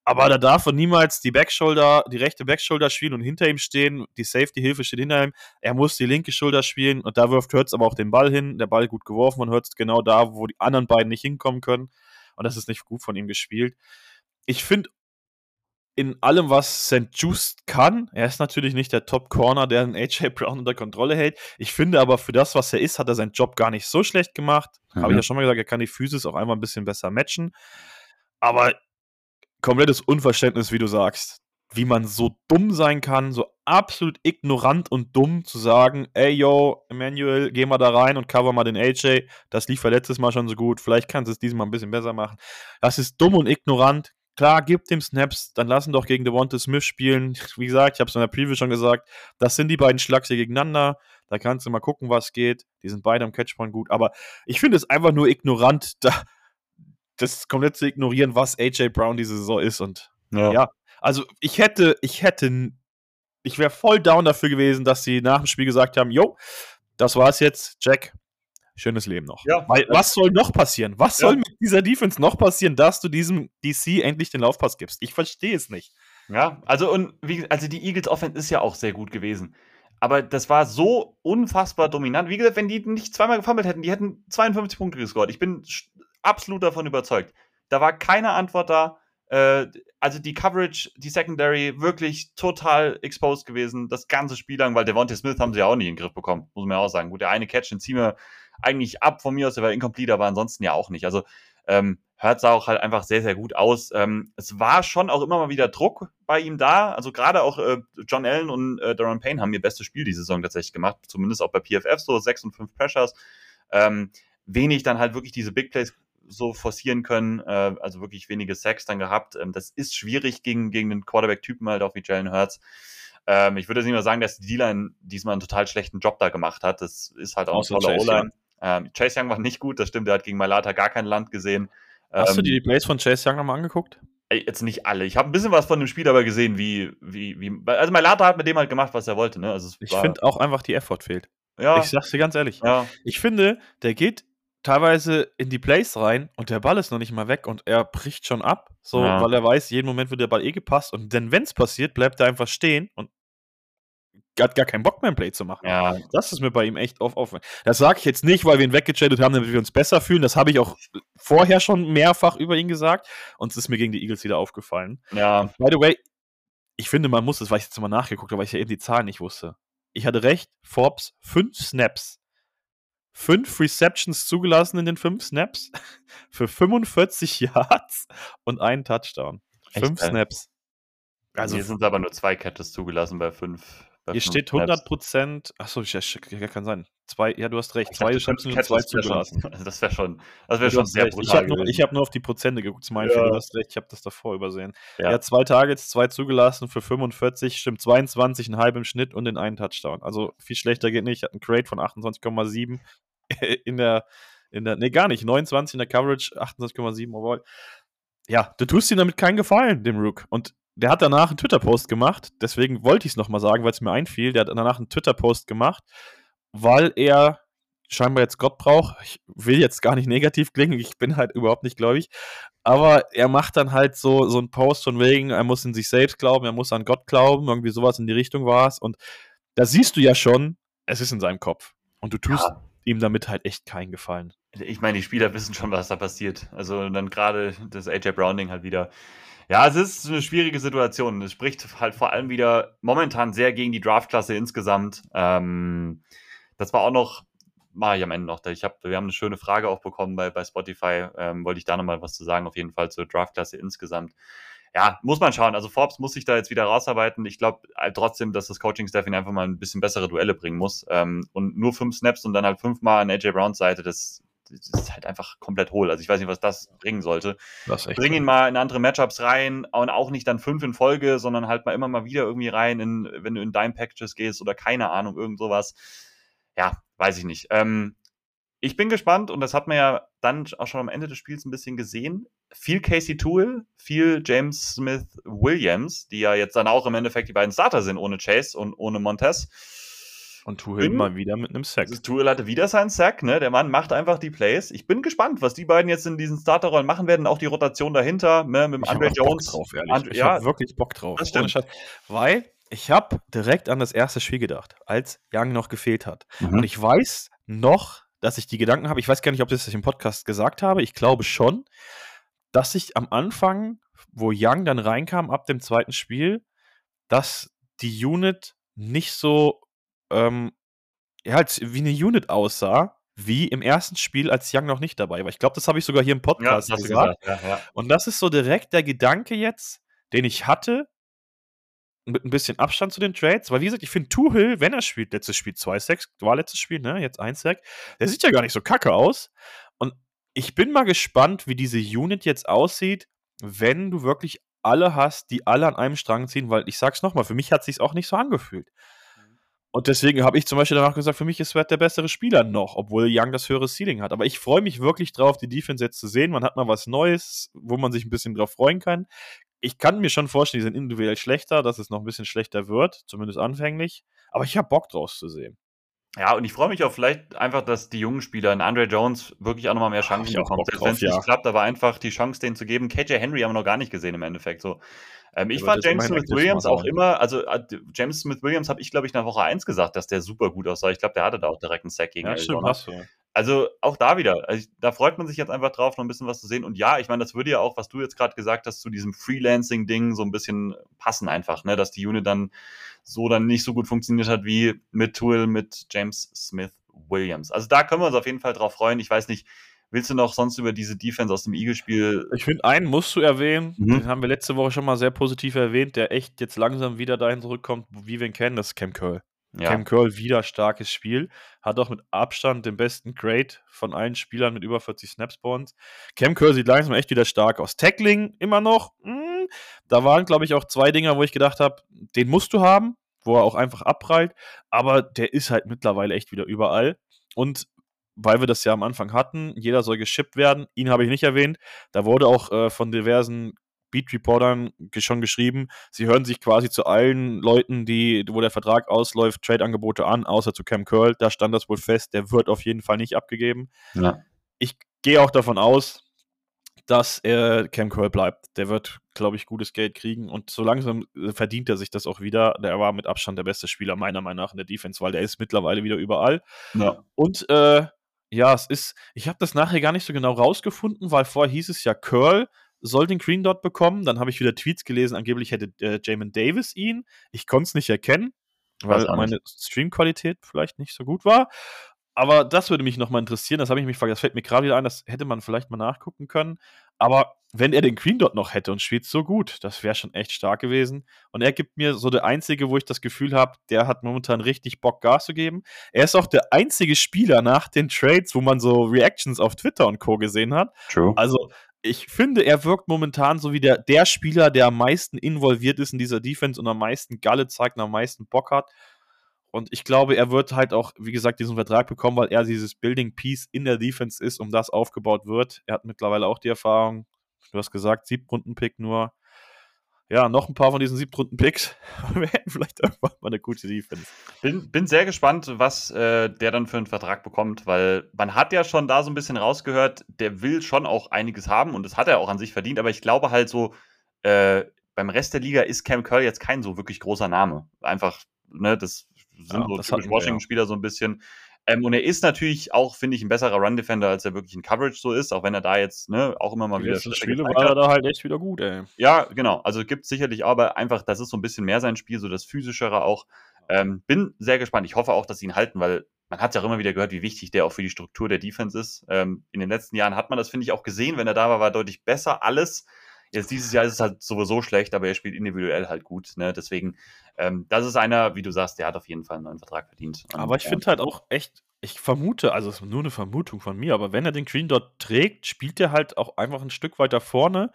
aber da darf er niemals die Backshoulder, die rechte Backshoulder spielen und hinter ihm stehen. Die Safety-Hilfe steht hinter ihm. Er muss die linke Schulter spielen und da wirft Hurts aber auch den Ball hin. Der Ball gut geworfen und Hurts genau da, wo die anderen beiden nicht hinkommen können. Und das ist nicht gut von ihm gespielt. Ich finde, in allem, was St. Just kann, er ist natürlich nicht der Top-Corner, der einen AJ Brown unter Kontrolle hält. Ich finde aber, für das, was er ist, hat er seinen Job gar nicht so schlecht gemacht. Habe ich Mhm. ja schon mal gesagt, er kann die Physis auch einmal ein bisschen besser matchen. Aber komplettes Unverständnis, wie du sagst. Wie man so dumm sein kann, so absolut ignorant und dumm zu sagen, ey yo, Emmanuel, geh mal da rein und cover mal den AJ. Das lief ja letztes Mal schon so gut. Vielleicht kannst du es diesmal ein bisschen besser machen. Das ist dumm und ignorant. Klar, gib dem Snaps, dann lassen doch gegen Devonta Smith spielen. Wie gesagt, ich habe es in der Preview schon gesagt, das sind die beiden Schlags hier gegeneinander. Da kannst du mal gucken, was geht. Die sind beide am Catchpoint gut. Aber ich finde es einfach nur ignorant, da, das komplett zu ignorieren, was AJ Brown diese Saison ist. Und ja, also ich hätte, ich hätte, ich wäre voll down dafür gewesen, dass sie nach dem Spiel gesagt haben, yo, das war's jetzt, Jack, schönes Leben noch. Ja. Weil, was soll noch passieren? Was Ja. soll mit dieser Defense noch passieren, dass du diesem DC endlich den Laufpass gibst? Ich verstehe es nicht. Ja, also und wie, also die Eagles Offense ist ja auch sehr gut gewesen. Aber das war so unfassbar dominant. Wie gesagt, wenn die nicht zweimal gefummelt hätten, die hätten 52 Punkte gescored. Ich bin absolut davon überzeugt. Da war keine Antwort da. Äh, also die Coverage, die Secondary, wirklich total exposed gewesen. Das ganze Spiel lang, weil Devontae Smith haben sie ja auch nicht in den Griff bekommen, muss man ja auch sagen. Gut, der eine Catch, den ziehen wir eigentlich ab von mir aus, der war incomplete, aber ansonsten ja auch nicht. Also ähm, hört sah auch halt einfach sehr, sehr gut aus. Ähm, es war schon auch immer mal wieder Druck bei ihm da. Also gerade auch äh, John Allen und äh, Daron Payne haben ihr bestes Spiel die Saison tatsächlich gemacht. Zumindest auch bei PFF so, 6 und 5 Pressures. Ähm, wenig dann halt wirklich diese Big Plays so forcieren können, äh, also wirklich wenige Sacks dann gehabt. Ähm, das ist schwierig gegen, gegen den Quarterback-Typen halt auch wie Jalen Hurts. Ähm, ich würde jetzt nicht mal sagen, dass die D-Line diesmal einen total schlechten Job da gemacht hat. Das ist halt auch ein toller Chase O-Line. Ähm, Chase Young war nicht gut, das stimmt, der hat gegen Malata gar kein Land gesehen. Hast du Ähm, die Plays von Chase Young nochmal angeguckt? Jetzt nicht alle. Ich habe ein bisschen was von dem Spiel aber gesehen, wie, wie, wie. Also Malata hat mit dem halt gemacht, was er wollte, ne? Also Ich finde auch einfach die Effort fehlt. ja, Ich sag's dir ganz ehrlich. ja, Ich finde, der geht teilweise in die Plays rein und der Ball ist noch nicht mal weg und er bricht schon ab, so, Ja. weil er weiß, jeden Moment wird der Ball eh gepasst und denn wenn's passiert, bleibt er einfach stehen und hat gar keinen Bock mehr ein Play zu machen. ja, Das ist mir bei ihm echt auf, auf. Das sage ich jetzt nicht, weil wir ihn weggetradet haben, damit wir uns besser fühlen. Das habe ich auch vorher schon mehrfach über ihn gesagt. Und es ist mir gegen die Eagles wieder aufgefallen. ja, By the way, ich finde, man muss das, weil ich jetzt mal nachgeguckt habe, weil ich ja eben die Zahlen nicht wusste. Ich hatte recht, Forbes, fünf Snaps. Fünf Receptions zugelassen in den fünf Snaps für 45 Yards und einen Touchdown. Echt, fünf ey? Snaps. Also, hier sind aber nur zwei Catches zugelassen bei fünf. Hier steht Snaps. 100 Prozent. Achso, ja, kann sein. Zwei, ja, du hast recht. Ich Zwei Receptions und zwei wär zugelassen. schon, das wäre schon, das wäre Du schon sehr recht. Ich brutal. habe nur, ich hab nur auf die Prozente geguckt. Das mein Ja. Du hast recht. Ich habe das davor übersehen. Ja. Er hat zwei Targets, zwei zugelassen für 45, stimmt 22, ein halb im Schnitt und den einen Touchdown. Also viel schlechter geht nicht. Hat einen Grade von 28,7 in der, in der, nee, gar nicht. 29 in der Coverage, 28,7 overall. Ja, du tust ihm damit keinen Gefallen, dem Rook. Und der hat danach einen Twitter-Post gemacht, deswegen wollte ich es nochmal sagen, weil es mir einfiel. Der hat danach einen Twitter-Post gemacht, weil er scheinbar jetzt Gott braucht. Ich will jetzt gar nicht negativ klingen, ich bin halt überhaupt nicht gläubig. Aber er macht dann halt so, so einen Post von wegen, er muss in sich selbst glauben, er muss an Gott glauben, irgendwie sowas in die Richtung war es. Und da siehst du ja schon, es ist in seinem Kopf. Und du tust Ja. ihm damit halt echt keinen Gefallen. Ich meine, die Spieler wissen schon, was da passiert. Also dann gerade das AJ Browning halt wieder. Ja, es ist eine schwierige Situation. Es spricht halt vor allem wieder momentan sehr gegen die Draftklasse insgesamt. Ähm, das war auch noch, mache ich am Ende noch. Ich hab, wir haben eine schöne Frage auch bekommen bei, bei Spotify. Ähm, wollte ich da nochmal was zu sagen, auf jeden Fall zur Draftklasse insgesamt. Ja, muss man schauen. Also Forbes muss sich da jetzt wieder rausarbeiten. Ich glaube halt trotzdem, dass das Coaching-Staff ihn einfach mal ein bisschen bessere Duelle bringen muss. Ähm, und nur fünf Snaps und dann halt fünfmal an AJ Browns Seite, das das ist halt einfach komplett hohl. Also ich weiß nicht, was das bringen sollte. Bring ihn mal in andere Matchups rein und auch nicht dann fünf in Folge, sondern halt mal immer mal wieder irgendwie rein, in, wenn du in Dime Packages gehst oder keine Ahnung, irgend sowas. Ja, weiß ich nicht. Ähm, ich bin gespannt und das hat man ja dann auch schon am Ende des Spiels ein bisschen gesehen. Viel Casey Tool, viel James Smith Williams, die ja jetzt dann auch im Endeffekt die beiden Starter sind, ohne Chase und ohne Montez. Und Tuchel mal wieder mit einem Sack. Tuchel hatte wieder seinen Sack, ne? Der Mann macht einfach die Plays. Ich bin gespannt, was die beiden jetzt in diesen Starterrollen machen werden. Auch die Rotation dahinter, ne? Mit dem Andre Jones. Bock drauf, ehrlich. And, ich ja, habe wirklich Bock drauf. Das stimmt. Weil ich habe direkt an das erste Spiel gedacht, als Young noch gefehlt hat. Mhm. Und ich weiß noch, dass ich die Gedanken habe, ich weiß gar nicht, ob ich das im Podcast gesagt habe, ich glaube schon, dass ich am Anfang, wo Young dann reinkam ab dem zweiten Spiel, dass die Unit nicht so ähm, ja, halt wie eine Unit aussah, wie im ersten Spiel, als Young noch nicht dabei war. Ich glaube, das habe ich sogar hier im Podcast ja, gesagt. gesagt. Ja, ja. Und das ist so direkt der Gedanke jetzt, den ich hatte, mit ein bisschen Abstand zu den Trades, weil wie gesagt, ich finde Tuchel, wenn er spielt, letztes Spiel 2 Sacks, war letztes Spiel, ne, jetzt 1 Sack, der sieht ja gar nicht so kacke aus. Und ich bin mal gespannt, wie diese Unit jetzt aussieht, wenn du wirklich alle hast, die alle an einem Strang ziehen, weil ich sag's nochmal, für mich hat es sich auch nicht so angefühlt. Und deswegen habe ich zum Beispiel danach gesagt, für mich ist Sweat der bessere Spieler noch, obwohl Young das höhere Ceiling hat. Aber ich freue mich wirklich drauf, die Defense jetzt zu sehen. Man hat mal was Neues, wo man sich ein bisschen drauf freuen kann. Ich kann mir schon vorstellen, die sind individuell schlechter, dass es noch ein bisschen schlechter wird, zumindest anfänglich. Aber ich habe Bock draus zu sehen. Ja, und ich freue mich auch vielleicht einfach, dass die jungen Spieler, in Andre Jones, wirklich auch nochmal mehr Chancen bekommen. Wenn es nicht klappt, aber einfach die Chance, denen zu geben. KJ Henry haben wir noch gar nicht gesehen im Endeffekt. So. Ähm, ich fand James Smith Williams auch immer, also äh, James Smith Williams habe ich, glaube ich, nach Woche 1 gesagt, dass der super gut aussah. Ich glaube, der hatte da auch direkt einen Sack gegen ja, stimmt, hast du. Also auch da wieder, also, da freut man sich jetzt einfach drauf, noch ein bisschen was zu sehen. Und ja, ich meine, das würde ja auch, was du jetzt gerade gesagt hast, zu diesem Freelancing-Ding so ein bisschen passen einfach, ne? dass die Unit dann so dann nicht so gut funktioniert hat wie mit Tool mit James Smith Williams. Also da können wir uns auf jeden Fall drauf freuen. Ich weiß nicht, Willst du noch sonst über diese Defense aus dem Eagle-Spiel? Ich finde, einen musst du erwähnen. Mhm. Den haben wir letzte Woche schon mal sehr positiv erwähnt, der echt jetzt langsam wieder dahin zurückkommt, wie wir ihn kennen. Das ist Cam Curl. Ja. Cam Curl wieder starkes Spiel. Hat auch mit Abstand den besten Grade von allen Spielern mit über 40 Snaps bei uns. Cam Curl sieht langsam echt wieder stark aus. Tackling immer noch. Mh, hm, da waren, glaube ich, auch zwei Dinger, wo ich gedacht habe, den musst du haben, wo er auch einfach abprallt. Aber der ist halt mittlerweile echt wieder überall. Und weil wir das ja am Anfang hatten, jeder soll geschippt werden. Ihn habe ich nicht erwähnt. Da wurde auch äh, von diversen Beat-Reportern schon geschrieben, sie hören sich quasi zu allen Leuten, die, wo der Vertrag ausläuft, Trade-Angebote an, außer zu Cam Curl. Da stand das wohl fest, der wird auf jeden Fall nicht abgegeben. Ja. Ich gehe auch davon aus, dass er Cam Curl bleibt. Der wird, glaube ich, gutes Geld kriegen und so langsam äh, verdient er sich das auch wieder. Der war mit Abstand der beste Spieler meiner Meinung nach in der Defense, weil der ist mittlerweile wieder überall. Ja. Und äh, ja, es ist, ich habe das nachher gar nicht so genau rausgefunden, weil vorher hieß es ja, Curl soll den Green Dot bekommen. Dann habe ich wieder Tweets gelesen, angeblich hätte äh, Jamin Davis ihn. Ich konnte es nicht erkennen, weil meine Streamqualität vielleicht nicht so gut war. Aber das würde mich nochmal interessieren. Das habe ich mich das fällt mir gerade wieder ein, das hätte man vielleicht mal nachgucken können. Aber wenn er den Queen dort noch hätte und spielt so gut, das wäre schon echt stark gewesen. Und er gibt mir so der einzige, wo ich das Gefühl habe, der hat momentan richtig Bock, Gas zu geben. Er ist auch der einzige Spieler nach den Trades, wo man so Reactions auf Twitter und Co. gesehen hat. True. Also ich finde, er wirkt momentan so wie der, der Spieler, der am meisten involviert ist in dieser Defense und am meisten Galle zeigt und am meisten Bock hat. Und ich glaube, er wird halt auch, wie gesagt, diesen Vertrag bekommen, weil er dieses Building Piece in der Defense ist, um das aufgebaut wird. Er hat mittlerweile auch die Erfahrung. Du hast gesagt, Siebrunden-Pick nur. Ja, noch ein paar von diesen Siebrunden-Picks. Wir hätten vielleicht irgendwann mal eine gute Defense. Bin, bin sehr gespannt, was äh, der dann für einen Vertrag bekommt, weil man hat ja schon da so ein bisschen rausgehört, der will schon auch einiges haben und das hat er auch an sich verdient, aber ich glaube halt so, äh, beim Rest der Liga ist Cam Curl jetzt kein so wirklich großer Name. Einfach, ne, das sind ja, so Washington-Spieler ja. so ein bisschen. Ähm, und er ist natürlich auch, finde ich, ein besserer Run-Defender, als er wirklich in Coverage so ist, auch wenn er da jetzt ne, auch immer mal Die wieder Schritte Spiele war er da halt echt wieder gut, ey. Ja, genau. Also gibt es sicherlich aber einfach, das ist so ein bisschen mehr sein Spiel, so das Physischere auch. Ähm, bin sehr gespannt. Ich hoffe auch, dass sie ihn halten, weil man hat ja auch immer wieder gehört, wie wichtig der auch für die Struktur der Defense ist. Ähm, in den letzten Jahren hat man das, finde ich, auch gesehen. Wenn er da war, war deutlich besser alles. Jetzt dieses Jahr ist es halt sowieso schlecht, aber er spielt individuell halt gut. Ne? Deswegen, ähm, das ist einer, wie du sagst, der hat auf jeden Fall einen neuen Vertrag verdient. Aber ich ja. finde halt auch echt, ich vermute, also es ist nur eine Vermutung von mir, aber wenn er den Green dort trägt, spielt er halt auch einfach ein Stück weiter vorne,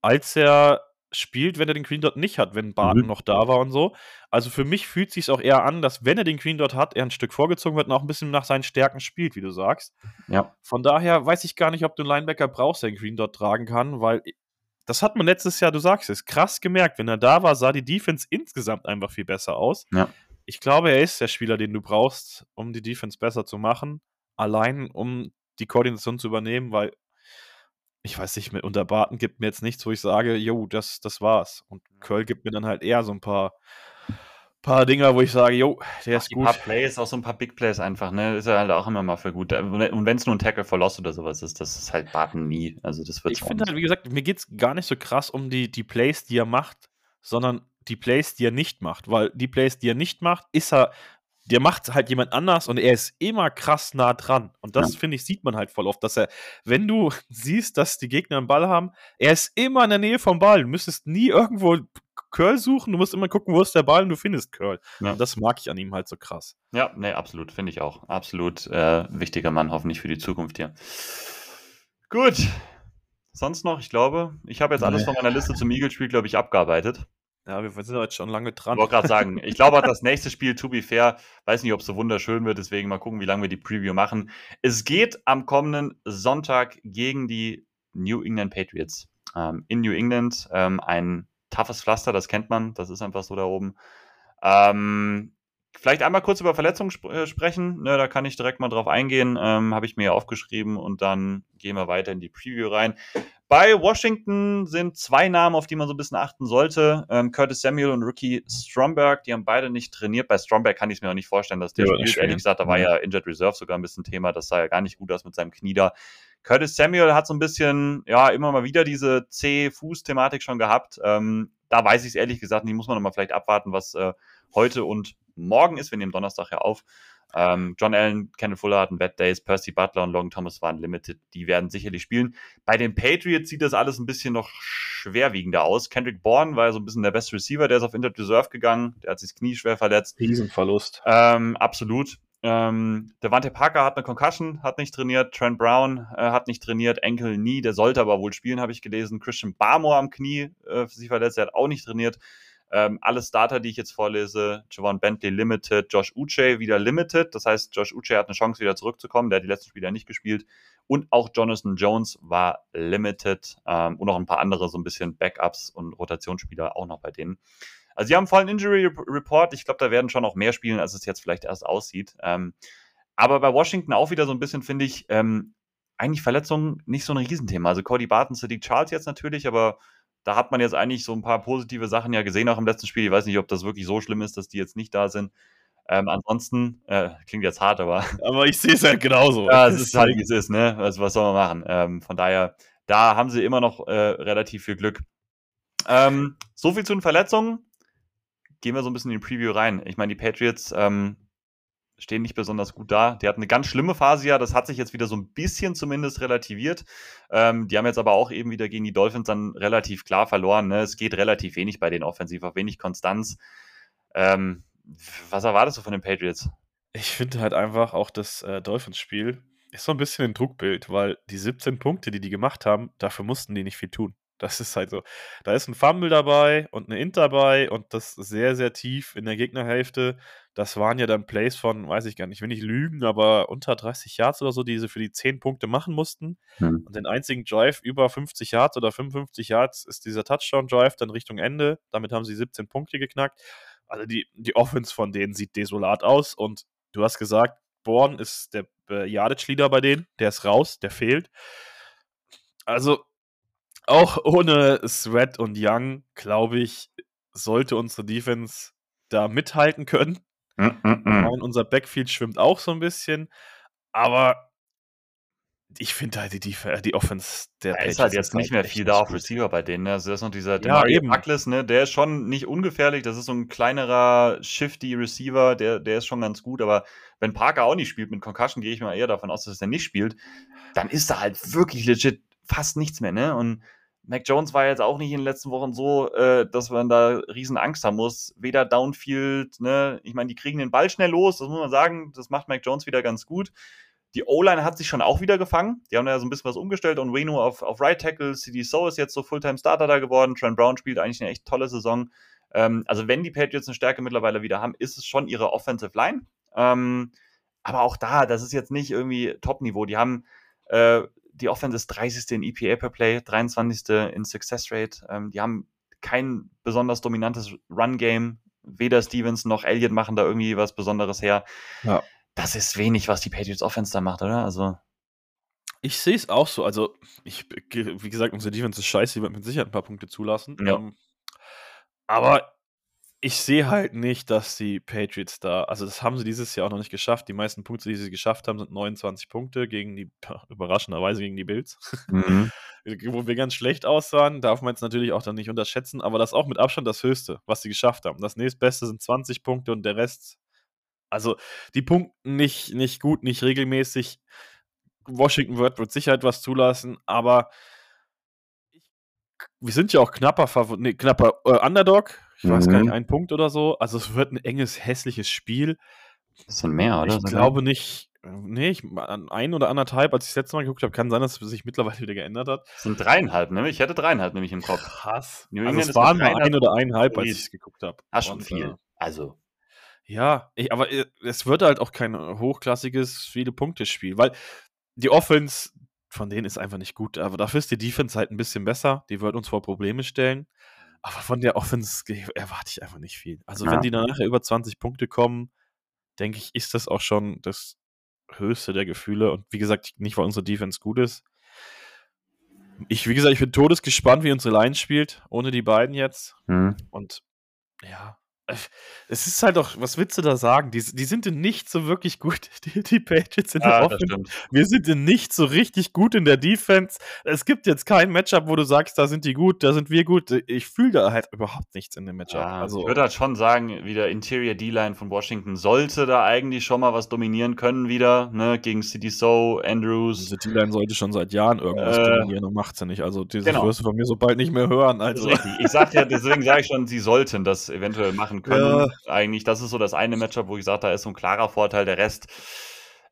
als er spielt, wenn er den Green Dot nicht hat, wenn Barton Mhm. noch da war und so. Also für mich fühlt sich auch eher an, dass wenn er den Green Dot hat, er ein Stück vorgezogen wird und auch ein bisschen nach seinen Stärken spielt, wie du sagst. Ja. Von daher weiß ich gar nicht, ob du einen Linebacker brauchst, der den Green Dot tragen kann, weil das hat man letztes Jahr, du sagst es, krass gemerkt. Wenn er da war, sah die Defense insgesamt einfach viel besser aus. Ja. Ich glaube, er ist der Spieler, den du brauchst, um die Defense besser zu machen. Allein, um die Koordination zu übernehmen, weil ich weiß nicht, mit unter Barton gibt mir jetzt nichts, wo ich sage, jo, das, das war's. Und Curl gibt mir dann halt eher so ein paar, paar Dinger, wo ich sage, jo, der ist die gut. paar Plays, auch so ein paar Big Plays einfach, ne? Ist er halt auch immer mal für gut. Und wenn es nur ein Tackle for Loss oder sowas ist, das ist halt Barton nie. Also das wird Ich finde halt, wie gesagt, mir geht es gar nicht so krass um die, die Plays, die er macht, sondern die Plays, die er nicht macht. Weil die Plays, die er nicht macht, ist er, der macht halt jemand anders und er ist immer krass nah dran. Und das, finde ich, sieht man halt voll oft, dass er, wenn du siehst, dass die Gegner einen Ball haben, er ist immer in der Nähe vom Ball. Du müsstest nie irgendwo Curl suchen, du musst immer gucken, wo ist der Ball und du findest Curl. Ja. Und das mag ich an ihm halt so krass. Ja, nee, absolut, finde ich auch. Absolut äh, wichtiger Mann, hoffentlich für die Zukunft hier. Gut. Sonst noch, ich glaube, ich habe jetzt alles von meiner Liste zum Eagle-Spiel, glaube ich, abgearbeitet. Ja, wir sind jetzt schon lange Ich dran. wollte gerade sagen, ich glaube das nächste Spiel, to be fair, weiß nicht, ob es so wunderschön wird, deswegen mal gucken, wie lange wir die Preview machen. Es geht am kommenden Sonntag gegen die New England Patriots. Ähm, in New England ähm, ein toughes Pflaster, das kennt man, das ist einfach so da oben. Ähm, vielleicht einmal kurz über Verletzungen sp äh, sprechen, ne, da kann ich direkt mal drauf eingehen, ähm, habe ich mir ja aufgeschrieben und dann gehen wir weiter in die Preview rein. Bei Washington sind zwei Namen, auf die man so ein bisschen achten sollte. Ähm, Curtis Samuel und Ricky Stromberg, die haben beide nicht trainiert. Bei Stromberg kann ich es mir auch nicht vorstellen, dass der wird spielt. Ehrlich gesagt, da war Mhm. ja Injured Reserve sogar ein bisschen Thema. Das sah ja gar nicht gut aus mit seinem Knie da. Curtis Samuel hat so ein bisschen, ja, immer mal wieder diese C-Fuß-Thematik schon gehabt. Ähm, da weiß ich es ehrlich gesagt nicht. Muss man noch mal vielleicht abwarten, was äh, heute und morgen ist. Wir nehmen Donnerstag ja auf. Ähm, John Allen, Kenneth Fuller hatten Bad Days, Percy Butler und Logan Thomas waren limited. Die werden sicherlich spielen. Bei den Patriots sieht das alles ein bisschen noch schwerwiegender aus. Kendrick Bourne war ja so ein bisschen der beste Receiver, der ist auf Injured Reserve gegangen. Der hat sich das Knie schwer verletzt. Riesenverlust. Ähm, absolut. Ähm, Devante Parker hat eine Concussion, hat nicht trainiert. Trent Brown äh, hat nicht trainiert. Enkel nie, der sollte aber wohl spielen, habe ich gelesen. Christian Barmore am Knie äh, sich verletzt, der hat auch nicht trainiert. Ähm, alle Starter, die ich jetzt vorlese, Javon Bentley Limited, Josh Uche wieder Limited. Das heißt, Josh Uche hat eine Chance, wieder zurückzukommen. Der hat die letzten Spiele nicht gespielt. Und auch Jonathan Jones war Limited. Ähm, und noch ein paar andere, so ein bisschen Backups und Rotationsspieler auch noch bei denen. Also sie haben vollen Injury Report. Ich glaube, da werden schon noch mehr spielen, als es jetzt vielleicht erst aussieht. Ähm, aber bei Washington auch wieder so ein bisschen, finde ich, ähm, eigentlich Verletzungen nicht so ein Riesenthema. Also Cody Barton, Sadiq Charles jetzt natürlich, aber da hat man jetzt eigentlich so ein paar positive Sachen ja gesehen, auch im letzten Spiel. Ich weiß nicht, ob das wirklich so schlimm ist, dass die jetzt nicht da sind. Ähm, ansonsten, äh, klingt jetzt hart, aber Aber ich sehe es halt genauso. ja, es ist halt, wie es ist, ne? Also, was soll man machen? Ähm, von daher, da haben sie immer noch äh, relativ viel Glück. Ähm, so viel zu den Verletzungen. Gehen wir so ein bisschen in die Preview rein. Ich meine, die Patriots ähm, stehen nicht besonders gut da. Die hatten eine ganz schlimme Phase ja. Das hat sich jetzt wieder so ein bisschen zumindest relativiert. Ähm, die haben jetzt aber auch eben wieder gegen die Dolphins dann relativ klar verloren. Ne? Es geht relativ wenig bei den Offensiv, auf wenig Konstanz. Ähm, was erwartest du von den Patriots? Ich finde halt einfach auch das äh, Dolphins-Spiel ist so ein bisschen ein Druckbild, weil die 17 Punkte, die die gemacht haben, dafür mussten die nicht viel tun. Das ist halt so. Da ist ein Fumble dabei und eine Int dabei und das sehr, sehr tief in der Gegnerhälfte. Das waren ja dann Plays von, weiß ich gar nicht, ich will nicht lügen, aber unter 30 Yards oder so, die sie für die 10 Punkte machen mussten. Hm. Und den einzigen Drive über 50 Yards oder 55 Yards ist dieser Touchdown-Drive dann Richtung Ende. Damit haben sie 17 Punkte geknackt. Also die, die Offense von denen sieht desolat aus und du hast gesagt, Born ist der äh, Yardage-Leader bei denen, der ist raus, der fehlt. Also auch ohne Sweat und Young, glaube ich, sollte unsere Defense da mithalten können. Mm -mm. Und unser Backfield schwimmt auch so ein bisschen. Aber ich finde halt die, die, die Offense der Da ist halt jetzt nicht mehr viel da auf Receiver bei denen. Ne? Also, das ist noch dieser ja, eben. Douglas, ne? der ist schon nicht ungefährlich. Das ist so ein kleinerer, shifty Receiver, der, der ist schon ganz gut. Aber wenn Parker auch nicht spielt mit Concussion, gehe ich mal eher davon aus, dass er nicht spielt. Dann ist da halt wirklich legit fast nichts mehr. Ne? Und Mac Jones war jetzt auch nicht in den letzten Wochen so, äh, dass man da riesen Angst haben muss. Weder Downfield, ne? Ich meine, die kriegen den Ball schnell los, das muss man sagen. Das macht Mac Jones wieder ganz gut. Die O-Line hat sich schon auch wieder gefangen. Die haben da so ein bisschen was umgestellt und Wayno auf, auf Right Tackle. CD So ist jetzt so Fulltime-Starter da geworden. Trent Brown spielt eigentlich eine echt tolle Saison. Ähm, also, wenn die Patriots eine Stärke mittlerweile wieder haben, ist es schon ihre Offensive Line. Ähm, aber auch da, das ist jetzt nicht irgendwie Top-Niveau. Die haben äh, die Offense ist 30. in EPA per Play, 23. in Success Rate. Ähm, die haben kein besonders dominantes Run-Game. Weder Stevens noch Elliott machen da irgendwie was Besonderes her. Ja. Das ist wenig, was die Patriots Offense da macht, oder? Also. Ich sehe es auch so. Also, ich, wie gesagt, unsere Defense ist scheiße, die wird mit Sicherheit ein paar Punkte zulassen. Ja. Um, ähm, aber ich sehe halt nicht, dass die Patriots da, also das haben sie dieses Jahr auch noch nicht geschafft. Die meisten Punkte, die sie geschafft haben, sind 29 Punkte gegen die, überraschenderweise gegen die Bills, mhm. wo wir ganz schlecht aussahen. Darf man jetzt natürlich auch dann nicht unterschätzen, aber das ist auch mit Abstand das Höchste, was sie geschafft haben. Das nächstbeste sind 20 Punkte und der Rest, also die Punkte nicht, nicht gut, nicht regelmäßig. Washington wird mit Sicherheit was zulassen, aber wir sind ja auch knapper, Favor nee, knapper äh, Underdog ich mhm. weiß gar nicht, mhm. ein Punkt oder so. Also es wird ein enges, hässliches Spiel. Bisschen mehr, oder? Ich glaube nicht. Nee, ich, ein oder anderthalb, als ich das letzte Mal geguckt habe, kann sein, dass es sich mittlerweile wieder geändert hat. Das sind dreieinhalb, nämlich. Ich hätte dreieinhalb nämlich im Kopf. Krass. New also es waren mal ein oder eineinhalb, als ich es geguckt habe. Ah, schon viel. Äh, also. Ja, ich, aber äh, es wird halt auch kein hochklassiges, viele Punkte-Spiel, weil die Offense von denen ist einfach nicht gut. Aber dafür ist die Defense halt ein bisschen besser. Die wird uns vor Probleme stellen. Aber von der Offense erwarte ich einfach nicht viel. Also, ja. wenn die nachher über 20 Punkte kommen, denke ich, ist das auch schon das höchste der Gefühle. Und wie gesagt, nicht, weil unsere Defense gut ist. Ich, wie gesagt, ich bin todesgespannt, wie unsere Line spielt, ohne die beiden jetzt. Mhm. Und ja, es ist halt doch, was willst du da sagen? Die, die sind in nicht so wirklich gut, die, die Patriots in der Offense. Wir sind in nicht so richtig gut in der Defense. Es gibt jetzt kein Matchup, wo du sagst, da sind die gut, da sind wir gut. Ich fühle da halt überhaupt nichts in dem Matchup. Ja, also, ich würde halt schon sagen, wieder Interior D-Line von Washington sollte da eigentlich schon mal was dominieren können wieder, ne, gegen City So, Andrews. Diese D-Line sollte schon seit Jahren irgendwas äh, dominieren und macht sie nicht. Also, das genau. wirst du von mir so bald nicht mehr hören. Also. Ich sag ja, deswegen sage ich schon, sie sollten das eventuell machen können. Ja. Eigentlich, das ist so das eine Matchup, wo ich sage, da ist so ein klarer Vorteil. Der Rest,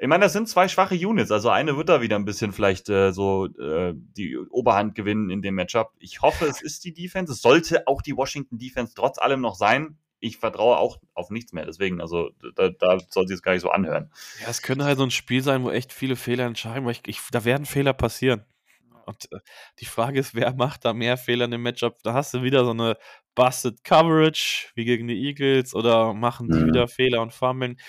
ich meine, das sind zwei schwache Units. Also eine wird da wieder ein bisschen vielleicht äh, so äh, die Oberhand gewinnen in dem Matchup. Ich hoffe, es ist die Defense. Es sollte auch die Washington Defense trotz allem noch sein. Ich vertraue auch auf nichts mehr. Deswegen, also da, da soll sich es gar nicht so anhören. Ja, es könnte halt so ein Spiel sein, wo echt viele Fehler entscheiden, weil ich, ich da werden Fehler passieren. Und äh, die Frage ist, wer macht da mehr Fehler in dem Matchup? Da hast du wieder so eine Busted Coverage wie gegen die Eagles oder machen die mhm. wieder Fehler und fummeln.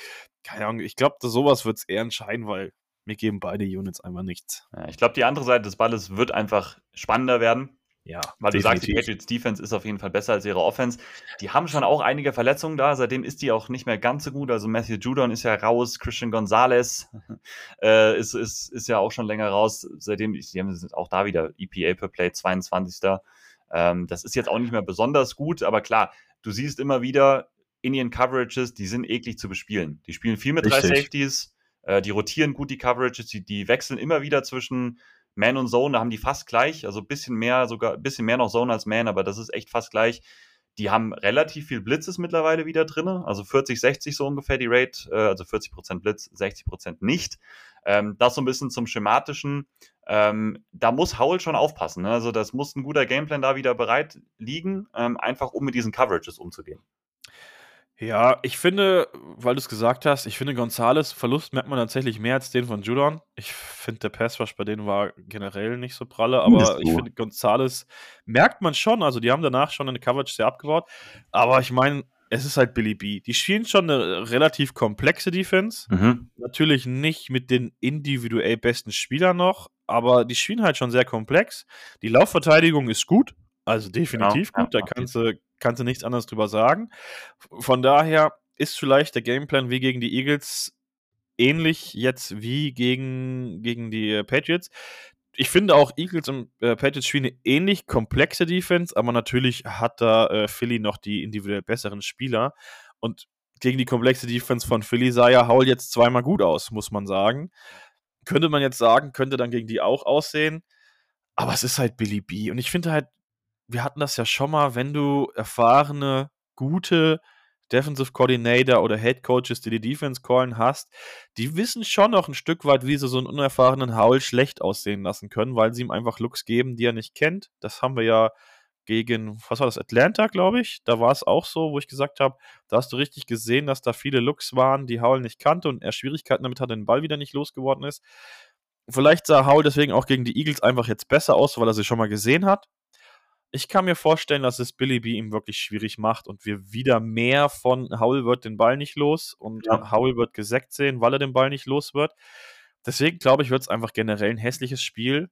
Keine Ahnung, ich glaube, sowas wird es eher entscheiden, weil mir geben beide Units einfach nichts. Ja, ich glaube, die andere Seite des Balles wird einfach spannender werden. Ja, weil definitiv. du sagst, die Patriots Defense ist auf jeden Fall besser als ihre Offense. Die haben schon auch einige Verletzungen da, seitdem ist die auch nicht mehr ganz so gut. Also Matthew Judon ist ja raus, Christian Gonzalez äh, ist, ist, ist ja auch schon länger raus. Seitdem, die haben auch da wieder EPA per Play 22. Ähm, das ist jetzt auch nicht mehr besonders gut, aber klar, du siehst immer wieder Indian Coverages, die sind eklig zu bespielen. Die spielen viel mit Richtig. drei Safeties, äh, die rotieren gut die Coverages, die, die wechseln immer wieder zwischen man und Zone, da haben die fast gleich, also ein bisschen mehr, sogar ein bisschen mehr noch Zone als Man, aber das ist echt fast gleich. Die haben relativ viel Blitzes mittlerweile wieder drin, also 40, 60 so ungefähr die Rate, äh, also 40% Blitz, 60% nicht. Ähm, das so ein bisschen zum Schematischen. Ähm, da muss Howell schon aufpassen. Ne? Also das muss ein guter Gameplan da wieder bereit liegen, ähm, einfach um mit diesen Coverages umzugehen. Ja, ich finde, weil du es gesagt hast, ich finde Gonzales Verlust merkt man tatsächlich mehr als den von Judon. Ich finde, der Passrush bei denen war generell nicht so pralle, aber ich finde, Gonzales merkt man schon. Also, die haben danach schon eine Coverage sehr abgebaut. Aber ich meine, es ist halt Billy B. Die spielen schon eine relativ komplexe Defense. Mhm. Natürlich nicht mit den individuell besten Spielern noch, aber die spielen halt schon sehr komplex. Die Laufverteidigung ist gut, also definitiv genau, gut. Da kannst du kannst du nichts anderes drüber sagen. Von daher, ist vielleicht der Gameplan wie gegen die Eagles ähnlich jetzt wie gegen, gegen die äh, Patriots. Ich finde auch Eagles und äh, Patriots spielen eine ähnlich komplexe Defense, aber natürlich hat da äh, Philly noch die individuell besseren Spieler. Und gegen die komplexe Defense von Philly sah ja Howell jetzt zweimal gut aus, muss man sagen. Könnte man jetzt sagen, könnte dann gegen die auch aussehen. Aber es ist halt Billy B. Und ich finde halt, wir hatten das ja schon mal, wenn du erfahrene, gute Defensive Coordinator oder Head Coaches, die die Defense callen hast, die wissen schon noch ein Stück weit, wie sie so einen unerfahrenen Howl schlecht aussehen lassen können, weil sie ihm einfach Looks geben, die er nicht kennt. Das haben wir ja gegen, was war das, Atlanta, glaube ich. Da war es auch so, wo ich gesagt habe, da hast du richtig gesehen, dass da viele Looks waren, die Howell nicht kannte und er Schwierigkeiten damit hatte, den Ball wieder nicht losgeworden ist. Vielleicht sah Howell deswegen auch gegen die Eagles einfach jetzt besser aus, weil er sie schon mal gesehen hat. Ich kann mir vorstellen, dass es Billy B ihm wirklich schwierig macht und wir wieder mehr von Howell wird den Ball nicht los und ja. Howell wird gesackt sehen, weil er den Ball nicht los wird. Deswegen glaube ich, wird es einfach generell ein hässliches Spiel.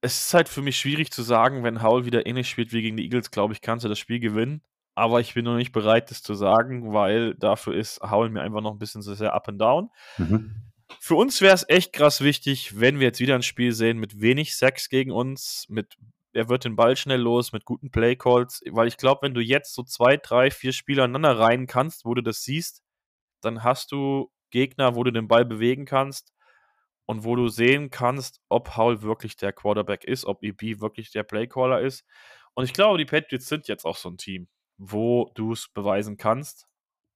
Es ist halt für mich schwierig zu sagen, wenn Howell wieder ähnlich spielt wie gegen die Eagles, glaube ich, kannst du das Spiel gewinnen. Aber ich bin noch nicht bereit, das zu sagen, weil dafür ist Howell mir einfach noch ein bisschen so sehr up and down. Mhm. Für uns wäre es echt krass wichtig, wenn wir jetzt wieder ein Spiel sehen mit wenig Sex gegen uns, mit er wird den Ball schnell los mit guten Playcalls, weil ich glaube, wenn du jetzt so zwei, drei, vier Spieler aneinander rein kannst, wo du das siehst, dann hast du Gegner, wo du den Ball bewegen kannst und wo du sehen kannst, ob Howell wirklich der Quarterback ist, ob EB wirklich der Playcaller ist. Und ich glaube, die Patriots sind jetzt auch so ein Team, wo du es beweisen kannst.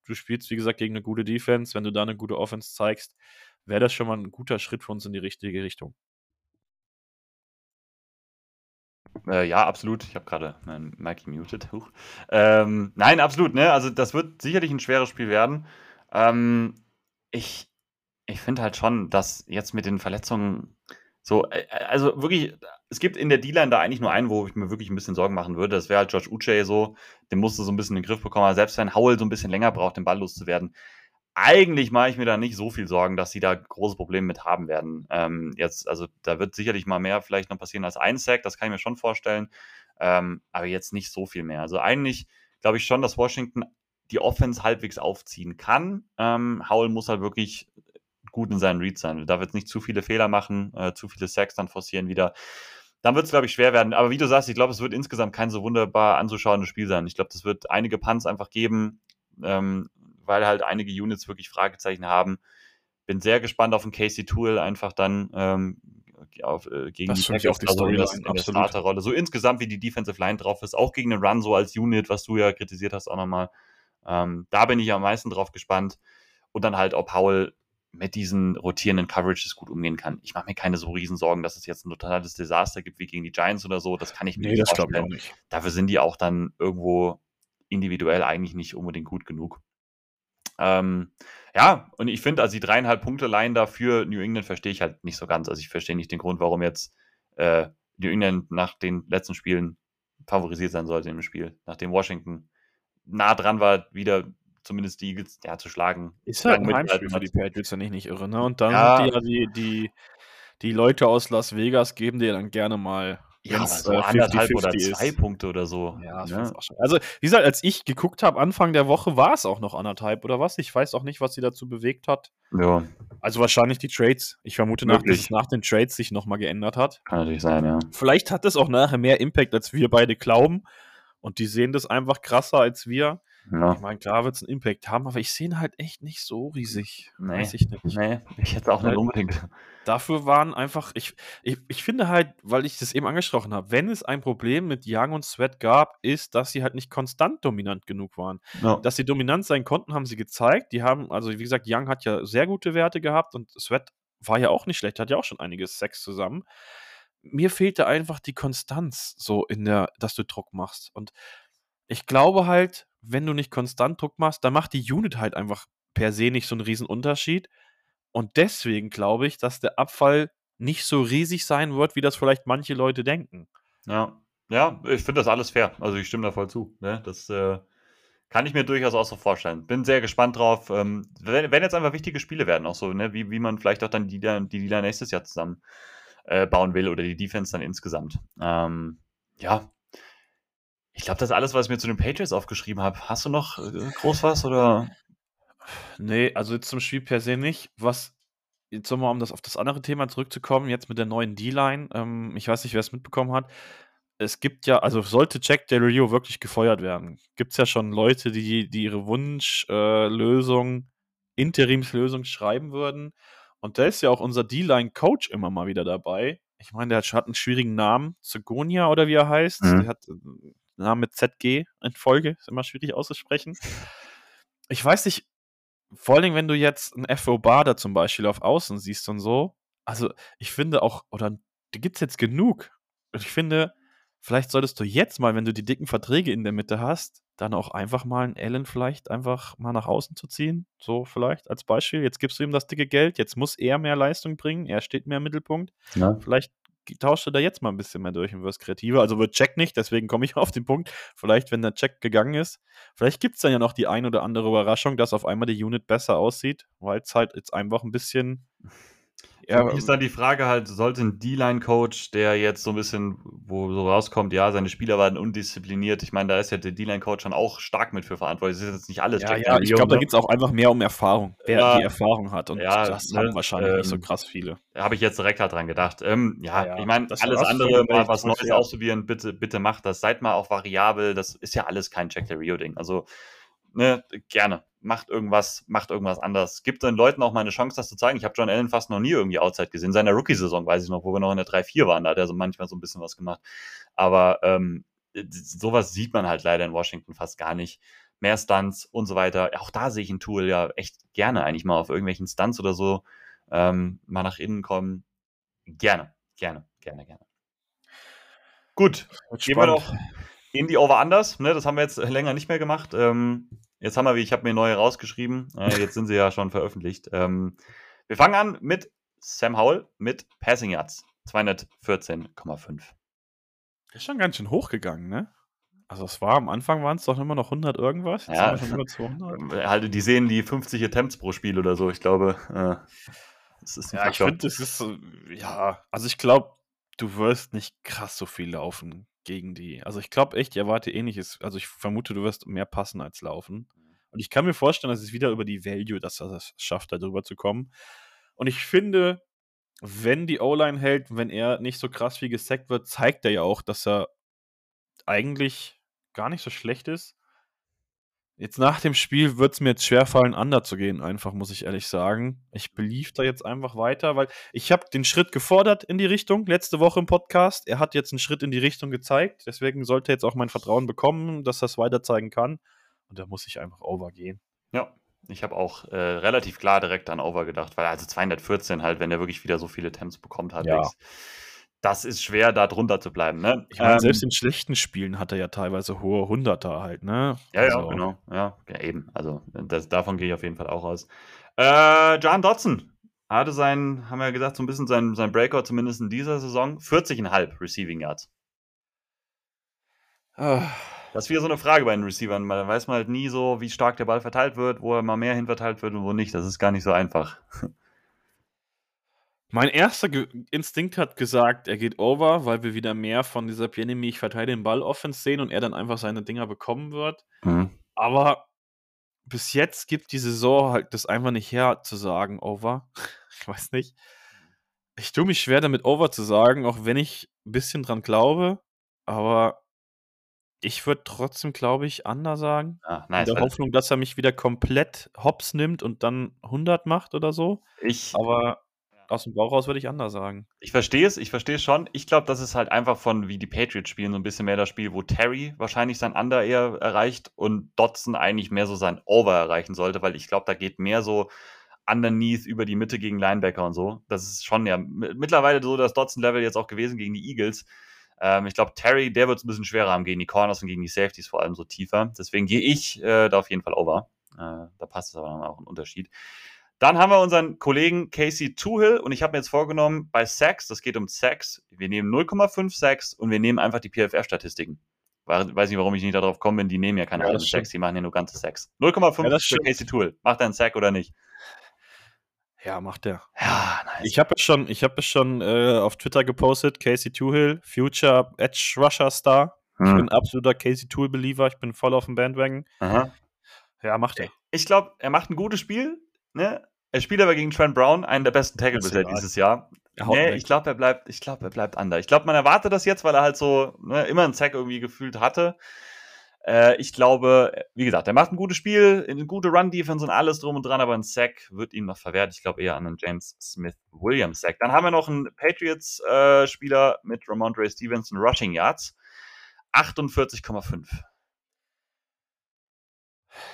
Du spielst, wie gesagt, gegen eine gute Defense. Wenn du da eine gute Offense zeigst, wäre das schon mal ein guter Schritt für uns in die richtige Richtung. Äh, ja, absolut. Ich habe gerade meinen Mikey muted. Huch. Ähm, nein, absolut. Ne? Also das wird sicherlich ein schweres Spiel werden. Ähm, ich ich finde halt schon, dass jetzt mit den Verletzungen so, äh, also wirklich, es gibt in der D-Line da eigentlich nur einen, wo ich mir wirklich ein bisschen Sorgen machen würde. Das wäre halt Josh Uche so. Den musste so ein bisschen in den Griff bekommen. Aber selbst wenn Howell so ein bisschen länger braucht, den Ball loszuwerden, eigentlich mache ich mir da nicht so viel Sorgen, dass sie da große Probleme mit haben werden. Ähm, jetzt, also da wird sicherlich mal mehr vielleicht noch passieren als ein Sack, das kann ich mir schon vorstellen. Ähm, aber jetzt nicht so viel mehr. Also eigentlich glaube ich schon, dass Washington die Offense halbwegs aufziehen kann. Ähm, Howell muss halt wirklich gut in seinen Reads sein. Er darf jetzt nicht zu viele Fehler machen, äh, zu viele Sacks dann forcieren wieder. Dann wird es, glaube ich, schwer werden. Aber wie du sagst, ich glaube, es wird insgesamt kein so wunderbar anzuschauendes Spiel sein. Ich glaube, das wird einige Punts einfach geben. Ähm, weil halt einige Units wirklich Fragezeichen haben. Bin sehr gespannt auf den Casey Tool einfach dann ähm, auf, äh, gegen das die auch die Storyline in der Starterrolle. So insgesamt, wie die Defensive Line drauf ist, auch gegen den Run so als Unit, was du ja kritisiert hast auch nochmal. Ähm, da bin ich am meisten drauf gespannt. Und dann halt, ob Howell mit diesen rotierenden Coverages gut umgehen kann. Ich mache mir keine so riesen Sorgen, dass es jetzt ein totales Desaster gibt wie gegen die Giants oder so. Das kann ich mir nee, nicht vorstellen. Dafür sind die auch dann irgendwo individuell eigentlich nicht unbedingt gut genug. Ähm, ja, und ich finde, also die dreieinhalb Punkte Line da für New England verstehe ich halt nicht so ganz. Also ich verstehe nicht den Grund, warum jetzt äh, New England nach den letzten Spielen favorisiert sein sollte im Spiel, nachdem Washington nah dran war, wieder zumindest die Eagles ja, zu schlagen. Ist halt ein Heimspiel für die Patriots, wenn ich nicht irre. Ne? Und dann ja die, die, die Leute aus Las Vegas geben dir dann gerne mal ja, so äh, anderthalb 50 oder zwei ist. Punkte oder so. Ja, ne? Also, wie gesagt, als ich geguckt habe, Anfang der Woche war es auch noch anderthalb oder was. Ich weiß auch nicht, was sie dazu bewegt hat. Ja. Also wahrscheinlich die Trades. Ich vermute, nach, dass es nach den Trades sich nochmal geändert hat. Kann natürlich sein, ja. Vielleicht hat es auch nachher mehr Impact, als wir beide glauben. Und die sehen das einfach krasser als wir. Ja. Ich meine, klar wird es einen Impact haben, aber ich sehe ihn halt echt nicht so riesig. Nee, Weiß ich nicht. Nee, ich hätte auch nicht unbedingt. Dafür waren einfach, ich, ich, ich finde halt, weil ich das eben angesprochen habe, wenn es ein Problem mit Young und Sweat gab, ist, dass sie halt nicht konstant dominant genug waren. Ja. Dass sie dominant sein konnten, haben sie gezeigt. Die haben, also wie gesagt, Young hat ja sehr gute Werte gehabt und Sweat war ja auch nicht schlecht, hat ja auch schon einiges Sex zusammen. Mir fehlte einfach die Konstanz, so in der, dass du Druck machst. Und ich glaube halt, wenn du nicht konstant Druck machst, dann macht die Unit halt einfach per se nicht so einen riesen Unterschied. Und deswegen glaube ich, dass der Abfall nicht so riesig sein wird, wie das vielleicht manche Leute denken. Ja, ja, ich finde das alles fair. Also ich stimme da voll zu. Ne? Das äh, kann ich mir durchaus auch so vorstellen. Bin sehr gespannt drauf. Ähm, wenn, wenn, jetzt einfach wichtige Spiele werden, auch so, ne? wie, wie man vielleicht auch dann die, die, die nächstes Jahr zusammen äh, bauen will oder die Defense dann insgesamt. Ähm, ja, Ich glaube, das ist alles, was ich mir zu den Patriots aufgeschrieben habe. Hast du noch äh, groß was oder? Nee, also jetzt zum Spiel per se nicht. Was, jetzt nochmal, um das auf das andere Thema zurückzukommen, jetzt mit der neuen D-Line, ähm, ich weiß nicht, wer es mitbekommen hat. Es gibt ja, also sollte Jack Del Rio wirklich gefeuert werden, gibt es ja schon Leute, die, die ihre Wunschlösung, äh, Interimslösung schreiben würden. Und da ist ja auch unser D-Line-Coach immer mal wieder dabei. Ich meine, der hat einen schwierigen Namen, Zagonia oder wie er heißt. Mhm. Der hat einen mit ZG in Folge, ist immer schwierig auszusprechen. Ich weiß nicht, vor allem, wenn du jetzt ein FO Bader zum Beispiel auf Außen siehst und so, also ich finde auch, oder die gibt es jetzt genug. Ich finde, vielleicht solltest du jetzt mal, wenn du die dicken Verträge in der Mitte hast, dann auch einfach mal einen Allen vielleicht einfach mal nach außen zu ziehen. So vielleicht als Beispiel. Jetzt gibst du ihm das dicke Geld, jetzt muss er mehr Leistung bringen, er steht mehr im Mittelpunkt. Ja. Vielleicht tauscht du da jetzt mal ein bisschen mehr durch und wirst kreativer. Also wird Check nicht, deswegen komme ich auf den Punkt. Vielleicht, wenn der Check gegangen ist, vielleicht gibt es dann ja noch die ein oder andere Überraschung, dass auf einmal die Unit besser aussieht, weil es halt jetzt einfach ein bisschen ja, ist dann die Frage halt, sollte ein D-Line-Coach, der jetzt so ein bisschen, wo so rauskommt, ja, seine Spieler waren undiszipliniert. Ich meine, da ist ja der D-Line-Coach schon auch stark mit für verantwortlich. Das ist jetzt nicht alles. Ja, ja ich glaube, da geht es auch einfach mehr um Erfahrung, wer ja, die Erfahrung hat. Und ja, das haben ne, wahrscheinlich ähm, nicht so ähm, krass viele. Habe ich jetzt direkt halt dran gedacht. Ähm, ja, ja, ich meine, alles andere, mal was Neues ausprobieren, bitte, bitte macht das. Seid mal auch variabel. Das ist ja alles kein Check the Rio-Ding. Also, ne, gerne macht irgendwas, macht irgendwas anders. Gibt den Leuten auch mal eine Chance, das zu zeigen. Ich habe John Allen fast noch nie irgendwie Outside gesehen. In seiner Rookie-Saison weiß ich noch, wo wir noch in der 3-4 waren, da hat er so manchmal so ein bisschen was gemacht. Aber ähm, sowas sieht man halt leider in Washington fast gar nicht. Mehr Stunts und so weiter. Auch da sehe ich ein Tool ja echt gerne eigentlich mal auf irgendwelchen Stunts oder so ähm, mal nach innen kommen. Gerne, gerne, gerne, gerne. Gut, gehen wir doch in die Over-Unders. Ne, das haben wir jetzt länger nicht mehr gemacht. Ähm, Jetzt haben wir, ich habe mir neue rausgeschrieben. Äh, jetzt sind sie ja schon veröffentlicht. Ähm, wir fangen an mit Sam Howell mit Passing Yards. 214,5. Ist schon ganz schön hochgegangen, ne? Also es war am Anfang waren es doch immer noch 100 irgendwas. Jetzt ja, schon über 200. Äh, halt, die sehen die 50 Attempts pro Spiel oder so. Ich glaube, äh, das ist Ja, ich finde, das ist ja, also ich glaube, du wirst nicht krass so viel laufen gegen die. Also ich glaube echt, ich erwarte ähnliches. Also ich vermute, du wirst mehr passen als laufen. Und ich kann mir vorstellen, dass es wieder über die Value, dass er das schafft, da drüber zu kommen. Und ich finde, wenn die O-Line hält, wenn er nicht so krass wie gesackt wird, zeigt er ja auch, dass er eigentlich gar nicht so schlecht ist. Jetzt nach dem Spiel wird es mir jetzt schwerfallen, under zu gehen, einfach, muss ich ehrlich sagen. Ich belief da jetzt einfach weiter, weil ich habe den Schritt gefordert in die Richtung, letzte Woche im Podcast. Er hat jetzt einen Schritt in die Richtung gezeigt, deswegen sollte er jetzt auch mein Vertrauen bekommen, dass er es weiter zeigen kann. Und da muss ich einfach over gehen. Ja, ich habe auch äh, relativ klar direkt an over gedacht, weil also 214 halt, wenn er wirklich wieder so viele Temps bekommt, hat ja das ist schwer, da drunter zu bleiben. Ne? Ich meine, ähm, selbst in schlechten Spielen hat er ja teilweise hohe Hunderter halt, ne? Ja, also. ja, genau. Ja, ja, eben. Also das, davon gehe ich auf jeden Fall auch aus. Äh, John Dodson hatte sein, haben wir ja gesagt, so ein bisschen sein, sein Breakout, zumindest in dieser Saison. 40,5 Receiving Yards. Ah. Das ist wieder so eine Frage bei den Receivern. Da weiß man halt nie so, wie stark der Ball verteilt wird, wo er mal mehr hinverteilt wird und wo nicht. Das ist gar nicht so einfach. Mein erster Ge Instinkt hat gesagt, er geht over, weil wir wieder mehr von dieser Pianemi, ich verteile den Ball Offense sehen und er dann einfach seine Dinger bekommen wird. Mhm. Aber bis jetzt gibt die Saison halt das einfach nicht her, zu sagen, over. ich weiß nicht. Ich tue mich schwer damit, over zu sagen, auch wenn ich ein bisschen dran glaube. Aber ich würde trotzdem, glaube ich, anders sagen. Ah, nice, in der Hoffnung, dass er mich wieder komplett hops nimmt und dann 100 macht oder so. Ich. Aber aus dem Bauch raus würde ich anders sagen. Ich verstehe es, ich verstehe es schon. Ich glaube, das ist halt einfach von, wie die Patriots spielen, so ein bisschen mehr das Spiel, wo Terry wahrscheinlich sein Under eher erreicht und Dotson eigentlich mehr so sein Over erreichen sollte, weil ich glaube, da geht mehr so underneath über die Mitte gegen Linebacker und so. Das ist schon ja mittlerweile so das Dotson-Level jetzt auch gewesen gegen die Eagles. Ähm, ich glaube, Terry, der wird es ein bisschen schwerer haben gegen die Corners und gegen die Safeties vor allem so tiefer. Deswegen gehe ich äh, da auf jeden Fall over. Äh, da passt es aber dann auch ein Unterschied. Dann haben wir unseren Kollegen Casey Tuhill und ich habe mir jetzt vorgenommen, bei Sacks, das geht um Sacks, wir nehmen 0,5 Sacks und wir nehmen einfach die PFF-Statistiken. Weiß nicht, warum ich nicht darauf komme, die nehmen ja keine ja, Sacks, die machen ja nur ganze Sacks. 0,5 ja, für Casey Tuhill. Macht er einen Sack oder nicht? Ja, macht er. Ja, nice. Ich habe es schon, ich hab es schon äh, auf Twitter gepostet, Casey Tuhill, Future Edge Rusher Star. Ich Hm. bin ein absoluter Casey Tool-Believer. Ich bin voll auf dem Bandwagon. Aha. Ja, macht er. Ich glaube, er macht ein gutes Spiel. Ne? Er spielt aber gegen Trent Brown, einen der besten Tackle bisher dieses Jahr. Er Nee, ich glaube, er bleibt, ich glaube, er bleibt under. Ich glaube, man erwartet das jetzt, weil er halt so ne, immer einen Sack irgendwie gefühlt hatte. Äh, ich glaube, wie gesagt, er macht ein gutes Spiel, eine gute Run-Defense und alles drum und dran, aber ein Sack wird ihm noch verwehrt. Ich glaube eher an einen James Smith Williams Sack. Dann haben wir noch einen Patriots-Spieler mit Ramondre Stevenson Rushing Yards. 48,5.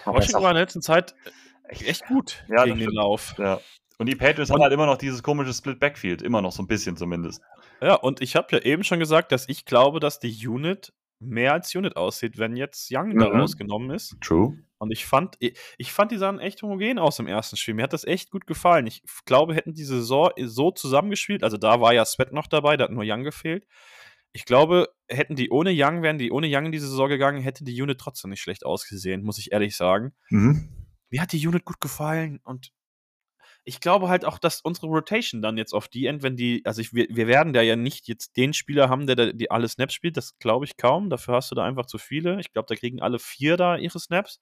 Aber ist Washington war in der letzten Zeit echt- echt gut Ja, gegen den. Lauf. Ja. Und die Patriots haben halt immer noch dieses komische Split Backfield, immer noch so ein bisschen zumindest. Ja, und ich habe ja eben schon gesagt, dass ich glaube, dass die Unit mehr als Unit aussieht, wenn jetzt Young da Mhm. rausgenommen ist. True. Und ich fand, ich, fand, die sahen echt homogen aus im ersten Spiel. Mir hat das echt gut gefallen. Ich glaube, hätten die Saison so zusammengespielt, also da war ja Sweat noch dabei, da hat nur Young gefehlt. Ich glaube, hätten die ohne Young, wären die ohne Young in die Saison gegangen, hätte die Unit trotzdem nicht schlecht ausgesehen, muss ich ehrlich sagen. Mhm. Mir hat die Unit gut gefallen und ich glaube halt auch, dass unsere Rotation dann jetzt auf die End, wenn die, also ich, wir, wir werden da ja nicht jetzt den Spieler haben, der da die alle Snaps spielt, das glaube ich kaum. Dafür hast du da einfach zu viele. Ich glaube, da kriegen alle vier da ihre Snaps.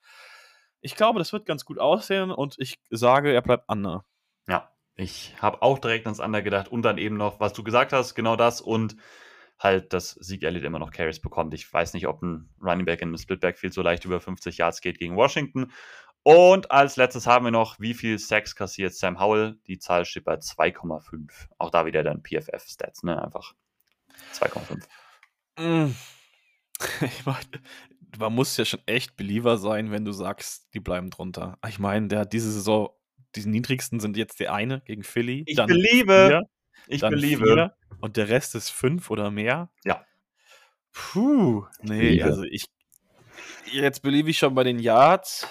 Ich glaube, das wird ganz gut aussehen und ich sage, er bleibt Anna. Ja, ich habe auch direkt ans andere gedacht und dann eben noch, was du gesagt hast, genau das und halt, dass Sieg Elliott immer noch Carries bekommt. Ich weiß nicht, ob ein Running Back in einem Split Backfield so leicht über 50 Yards geht gegen Washington. Und als letztes haben wir noch, wie viel Sacks kassiert Sam Howell? Die Zahl steht bei 2,5. Auch da wieder dann PFF-Stats, ne? Einfach 2,5. Mm. Ich mein, man muss ja schon echt Believer sein, wenn du sagst, die bleiben drunter. Ich meine, der hat diese Saison, die niedrigsten sind jetzt der eine gegen Philly. Ich dann beliebe. vier, Ich dann beliebe. vier und der Rest ist fünf oder mehr. Ja. Puh, nee, beliebe. also ich. Jetzt beliebe ich schon bei den Yards,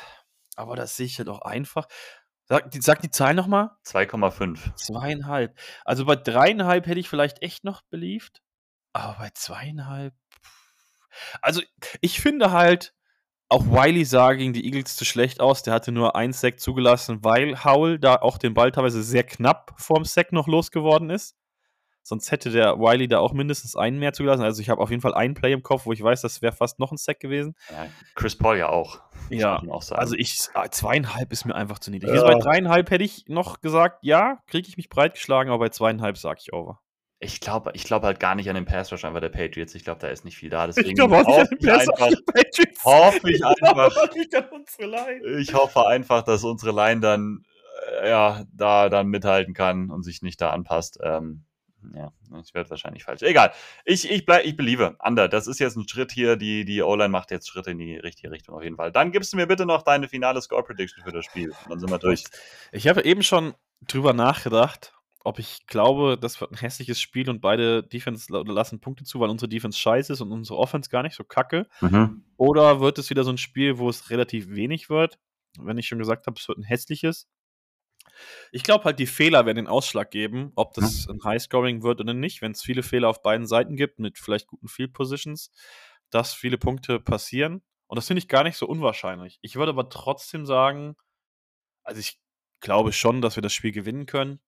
aber das sehe ich ja doch einfach. Sag die, sag die Zahl nochmal. 2,5. Zweieinhalb. Also bei dreieinhalb hätte ich vielleicht echt noch beliebt. Aber bei zweieinhalb. Also ich finde halt, auch Wiley sah gegen die Eagles zu schlecht aus. Der hatte nur ein Sack zugelassen, weil Howell da auch den Ball teilweise sehr knapp vorm Sack noch losgeworden ist. Sonst hätte der Wiley da auch mindestens einen mehr zugelassen. Also ich habe auf jeden Fall einen Play im Kopf, wo ich weiß, das wäre fast noch ein Sack gewesen. Ja, Chris Paul ja auch. Ja, auch. Also ich, ah, zweieinhalb ist mir einfach zu niedrig. Ja. Jetzt bei dreieinhalb hätte ich noch gesagt, ja, kriege ich mich breitgeschlagen, aber bei zweieinhalb sage ich over. Ich glaube ich glaub halt gar nicht an den Pass Rush einfach der Patriots. Ich glaube, da ist nicht viel da. Deswegen Ich glaube auch nicht an hoffe den ich Pass einfach, Rush der Patriots. hoffe ich einfach, auch nicht an unsere Line. ich hoffe einfach, dass unsere Line dann äh, ja, da dann mithalten kann und sich nicht da anpasst. Ähm, ja, ich werde wahrscheinlich falsch. Egal. Ich, ich, bleib, ich beliebe. Ander, das ist jetzt ein Schritt hier. Die, die O-Line macht jetzt Schritte in die richtige Richtung auf jeden Fall. Dann gibst du mir bitte noch deine finale Score-Prediction für das Spiel. Dann sind wir durch. Ich habe eben schon drüber nachgedacht, ob ich glaube, das wird ein hässliches Spiel und beide Defense la- lassen Punkte zu, weil unsere Defense scheiße ist und unsere Offense gar nicht so kacke. Mhm. Oder wird es wieder so ein Spiel, wo es relativ wenig wird? Wenn ich schon gesagt habe, es wird ein hässliches. Ich glaube halt, die Fehler werden den Ausschlag geben, ob das ein Highscoring wird oder nicht. Wenn es viele Fehler auf beiden Seiten gibt, mit vielleicht guten Field Positions, dass viele Punkte passieren. Und das finde ich gar nicht so unwahrscheinlich. Ich würde aber trotzdem sagen, also ich glaube schon, dass wir das Spiel gewinnen können.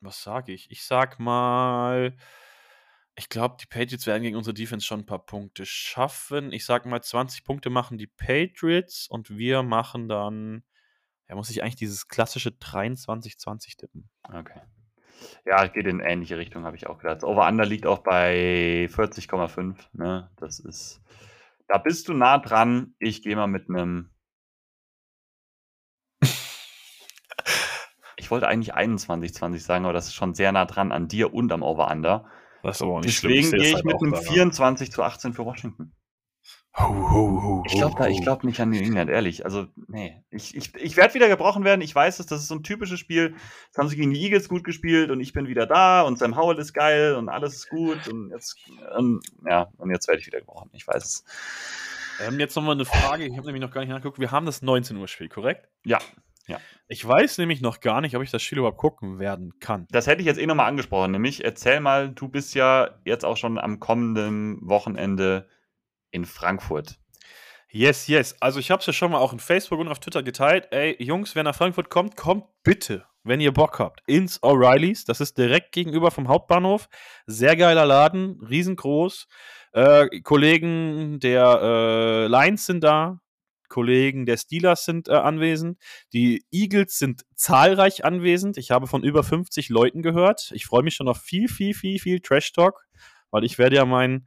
Was sage ich? Ich sag mal, ich glaube, die Patriots werden gegen unsere Defense schon ein paar Punkte schaffen. Ich sag mal, 20 Punkte machen die Patriots und wir machen dann, ja, muss ich eigentlich dieses klassische 23-20 tippen. Okay. Ja, geht in ähnliche Richtung, habe ich auch gedacht. Over-Under liegt auch bei 40,5. Ne? Das ist, da bist du nah dran. Ich gehe mal mit einem. Ich wollte eigentlich 21,20 sagen, aber das ist schon sehr nah dran an dir und am Over-Under. Das ist aber auch Deswegen sehe es gehe ich halt mit einem daran. 24 zu 18 für Washington. Ho, ho, ho, Ich glaube ho, ich ho. glaub nicht an New England, ehrlich. Also, nee. Ich, ich, ich werde wieder gebrochen werden. Ich weiß es, das ist so ein typisches Spiel. Das haben sie gegen die Eagles gut gespielt und ich bin wieder da und Sam Howell ist geil und alles ist gut und jetzt, ähm, ja, und jetzt werde ich wieder gebrochen. Ich weiß es. Ähm, jetzt nochmal eine Frage, ich habe nämlich noch gar nicht nachgeguckt. Wir haben das 19 Uhr Spiel, korrekt? Ja, Ich weiß nämlich noch gar nicht, ob ich das Spiel überhaupt gucken werden kann. das hätte ich jetzt eh nochmal angesprochen. Nämlich, erzähl mal, du bist ja jetzt auch schon am kommenden Wochenende in Frankfurt. Yes, yes. Also ich habe es ja schon mal auch in Facebook und auf Twitter geteilt. Ey, Jungs, wer nach Frankfurt kommt, kommt bitte, wenn ihr Bock habt, ins O'Reillys. Das ist direkt gegenüber vom Hauptbahnhof. Sehr geiler Laden, riesengroß. Äh, Kollegen der äh, Lions sind da. Kollegen der Steelers sind äh, anwesend. Die Eagles sind zahlreich anwesend. Ich habe von über 50 Leuten gehört. Ich freue mich schon auf viel, viel, viel, viel Trash Talk, weil ich werde ja mein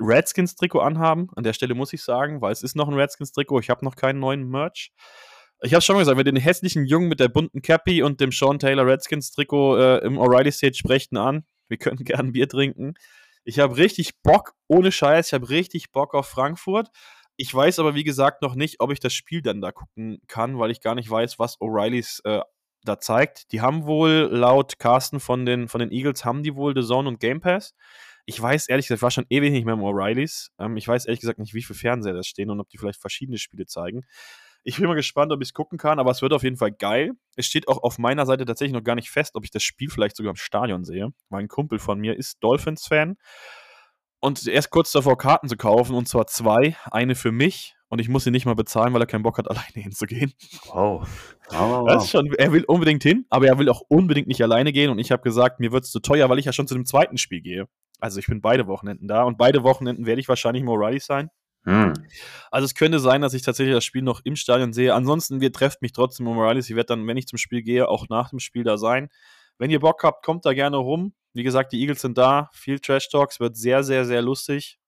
Redskins-Trikot anhaben. An der Stelle muss ich sagen, weil es ist noch ein Redskins-Trikot. Ich habe noch keinen neuen Merch. Ich habe schon mal gesagt, wenn den hässlichen Jungen mit der bunten Cappy und dem Sean Taylor Redskins-Trikot äh, im O'Reilly Stage sprechen an. Wir könnten gern Bier trinken. Ich habe richtig Bock, ohne Scheiß, ich habe richtig Bock auf Frankfurt. Ich weiß aber, wie gesagt, noch nicht, ob ich das Spiel dann da gucken kann, weil ich gar nicht weiß, was O'Reillys äh, da zeigt. Die haben wohl laut Carsten von den, von den Eagles, haben die wohl The Zone und Game Pass. Ich weiß ehrlich gesagt, ich war schon ewig nicht mehr im O'Reillys. Ähm, ich weiß ehrlich gesagt nicht, wie viele Fernseher da stehen und ob die vielleicht verschiedene Spiele zeigen. Ich bin mal gespannt, ob ich es gucken kann, aber es wird auf jeden Fall geil. Es steht auch auf meiner Seite tatsächlich noch gar nicht fest, ob ich das Spiel vielleicht sogar im Stadion sehe. Mein Kumpel von mir ist Dolphins-Fan und er ist kurz davor, Karten zu kaufen und zwar zwei. Eine für mich und ich muss sie nicht mal bezahlen, weil er keinen Bock hat, alleine hinzugehen. Wow. wow, wow. Schon, er will unbedingt hin, aber er will auch unbedingt nicht alleine gehen und ich habe gesagt, mir wird es zu teuer, weil ich ja schon zu dem zweiten Spiel gehe. Also ich bin beide Wochenenden da und beide Wochenenden werde ich wahrscheinlich im O'Reilly sein. Hm. Also es könnte sein, dass ich tatsächlich das Spiel noch im Stadion sehe. Ansonsten, wir trefft mich trotzdem im O'Reillys. Ich werde dann, wenn ich zum Spiel gehe, auch nach dem Spiel da sein. Wenn ihr Bock habt, kommt da gerne rum. Wie gesagt, die Eagles sind da. Viel Trash Talks, wird sehr, sehr, sehr lustig.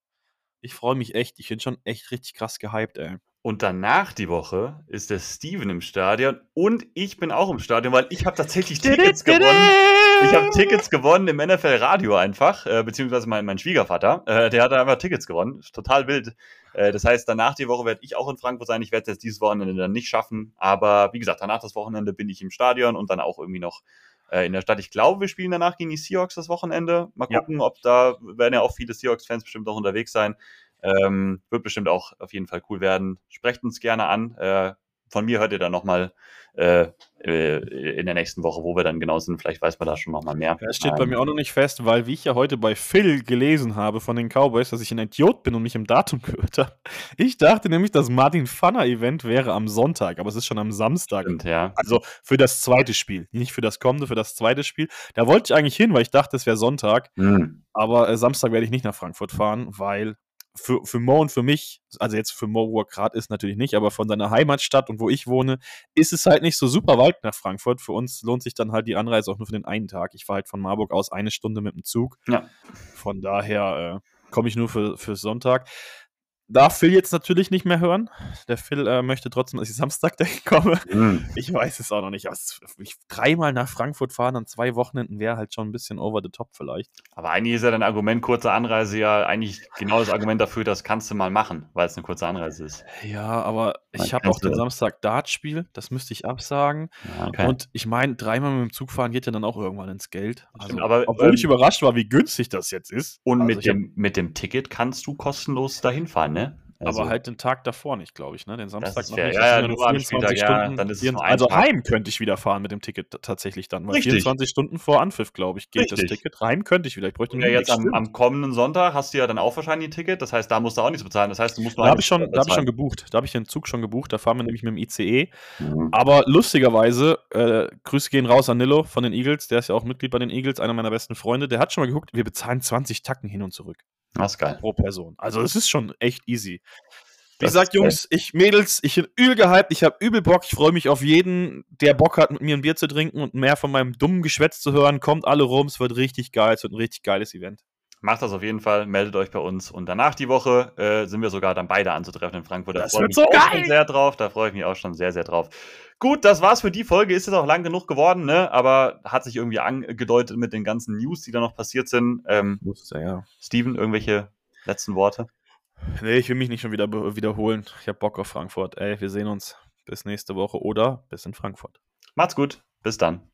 Ich freue mich echt. Ich bin schon echt richtig krass gehypt, ey. Und danach die Woche ist der Steven im Stadion und ich bin auch im Stadion, weil ich habe tatsächlich Tickets gewonnen. Ich habe Tickets gewonnen im NFL Radio einfach, äh, beziehungsweise mein, mein Schwiegervater, äh, der hat einfach Tickets gewonnen. Total wild. Äh, das heißt, danach die Woche werde ich auch in Frankfurt sein. Ich werde es jetzt dieses Wochenende dann nicht schaffen, aber wie gesagt, danach das Wochenende bin ich im Stadion und dann auch irgendwie noch äh, in der Stadt. Ich glaube, wir spielen danach gegen die Seahawks das Wochenende. Mal gucken, ja. ob da werden ja auch viele Seahawks-Fans bestimmt auch unterwegs sein. Ähm, wird bestimmt auch auf jeden Fall cool werden. Sprecht uns gerne an. Äh, von mir hört ihr dann nochmal äh, äh, in der nächsten Woche, wo wir dann genau sind. Vielleicht weiß man da schon nochmal mehr. Das steht ähm, bei mir auch noch nicht fest, weil wie ich ja heute bei Phil gelesen habe von den Cowboys, dass ich ein Idiot bin und mich im Datum gehört habe. Ich dachte nämlich, das Martin Fanner Event wäre am Sonntag, aber es ist schon am Samstag. Stimmt, ja. Also für das zweite Spiel, nicht für das kommende, für das zweite Spiel. Da wollte ich eigentlich hin, weil ich dachte, es wäre Sonntag. Mhm. Aber äh, Samstag werde ich nicht nach Frankfurt fahren, weil für, für Mo und für mich, also jetzt für Mo, wo er gerade ist, natürlich nicht, aber von seiner Heimatstadt und wo ich wohne, ist es halt nicht so super weit nach Frankfurt. Für uns lohnt sich dann halt die Anreise auch nur für den einen Tag. Ich fahre halt von Marburg aus eine Stunde mit dem Zug. Ja. Von daher äh, komme ich nur für, für Sonntag darf Phil jetzt natürlich nicht mehr hören. Der Phil äh, möchte trotzdem, dass ich Samstag dahin komme. Mm. Ich weiß es auch noch nicht. Aber ich dreimal nach Frankfurt fahren an zwei Wochenenden wäre halt schon ein bisschen over the top vielleicht. Aber eigentlich ist ja dein Argument kurze Anreise ja eigentlich genau das Argument dafür, das kannst du mal machen, weil es eine kurze Anreise ist. Ja, aber ich habe auch den Samstag Dartspiel, das müsste ich absagen. Ja, okay. Und ich meine, dreimal mit dem Zug fahren geht ja dann auch irgendwann ins Geld. Also, aber, obwohl ähm, ich überrascht war, wie günstig das jetzt ist. Und also mit, dem, mit dem Ticket kannst du kostenlos dahin fahren, ne? Also, aber halt den Tag davor nicht, glaube ich, ne? Den Samstag noch nicht. Ja, ja, nur am Spieltag, ja, dann ist es Also heim könnte ich wieder fahren mit dem Ticket tatsächlich dann, weil Richtig. 24 Stunden vor Anpfiff, glaube ich, geht Richtig. das Ticket. Heim könnte ich wieder. Ich bräuchte ja, jetzt am, am, kommenden Sonntag hast du ja dann auch wahrscheinlich ein Ticket, das heißt, da musst du auch nichts bezahlen. Das heißt, du musst nur Da habe ich, schon, hab ich schon gebucht. Da habe ich den Zug schon gebucht. Da fahren wir nämlich mit dem ICE. Mhm. Aber lustigerweise, äh, Grüße gehen raus an Nilo von den Eagles, der ist ja auch Mitglied bei den Eagles, einer meiner besten Freunde. Der hat schon mal geguckt, wir bezahlen 20 Tacken hin und zurück. Das ist geil. Pro Person. Also, es ist schon echt easy. Wie gesagt, Jungs, ich Mädels, ich bin übel gehypt, ich habe übel Bock, ich freue mich auf jeden, der Bock hat, mit mir ein Bier zu trinken und mehr von meinem dummen Geschwätz zu hören. Kommt alle rum, es wird richtig geil, es wird ein richtig geiles Event. Macht das auf jeden Fall, meldet euch bei uns und danach die Woche äh, sind wir sogar dann beide anzutreffen in Frankfurt. Da das wird so geil! sehr drauf, da freue ich mich auch schon sehr, sehr drauf. Gut, das war's für die Folge. Ist jetzt auch lang genug geworden, ne? Aber hat sich irgendwie angedeutet mit den ganzen News, die da noch passiert sind. Ähm, Muss ja, ja. Steven, irgendwelche letzten Worte? Nee, ich will mich nicht schon wieder wiederholen. Ich habe Bock auf Frankfurt. Ey, wir sehen uns bis nächste Woche oder bis in Frankfurt. Macht's gut. Bis dann.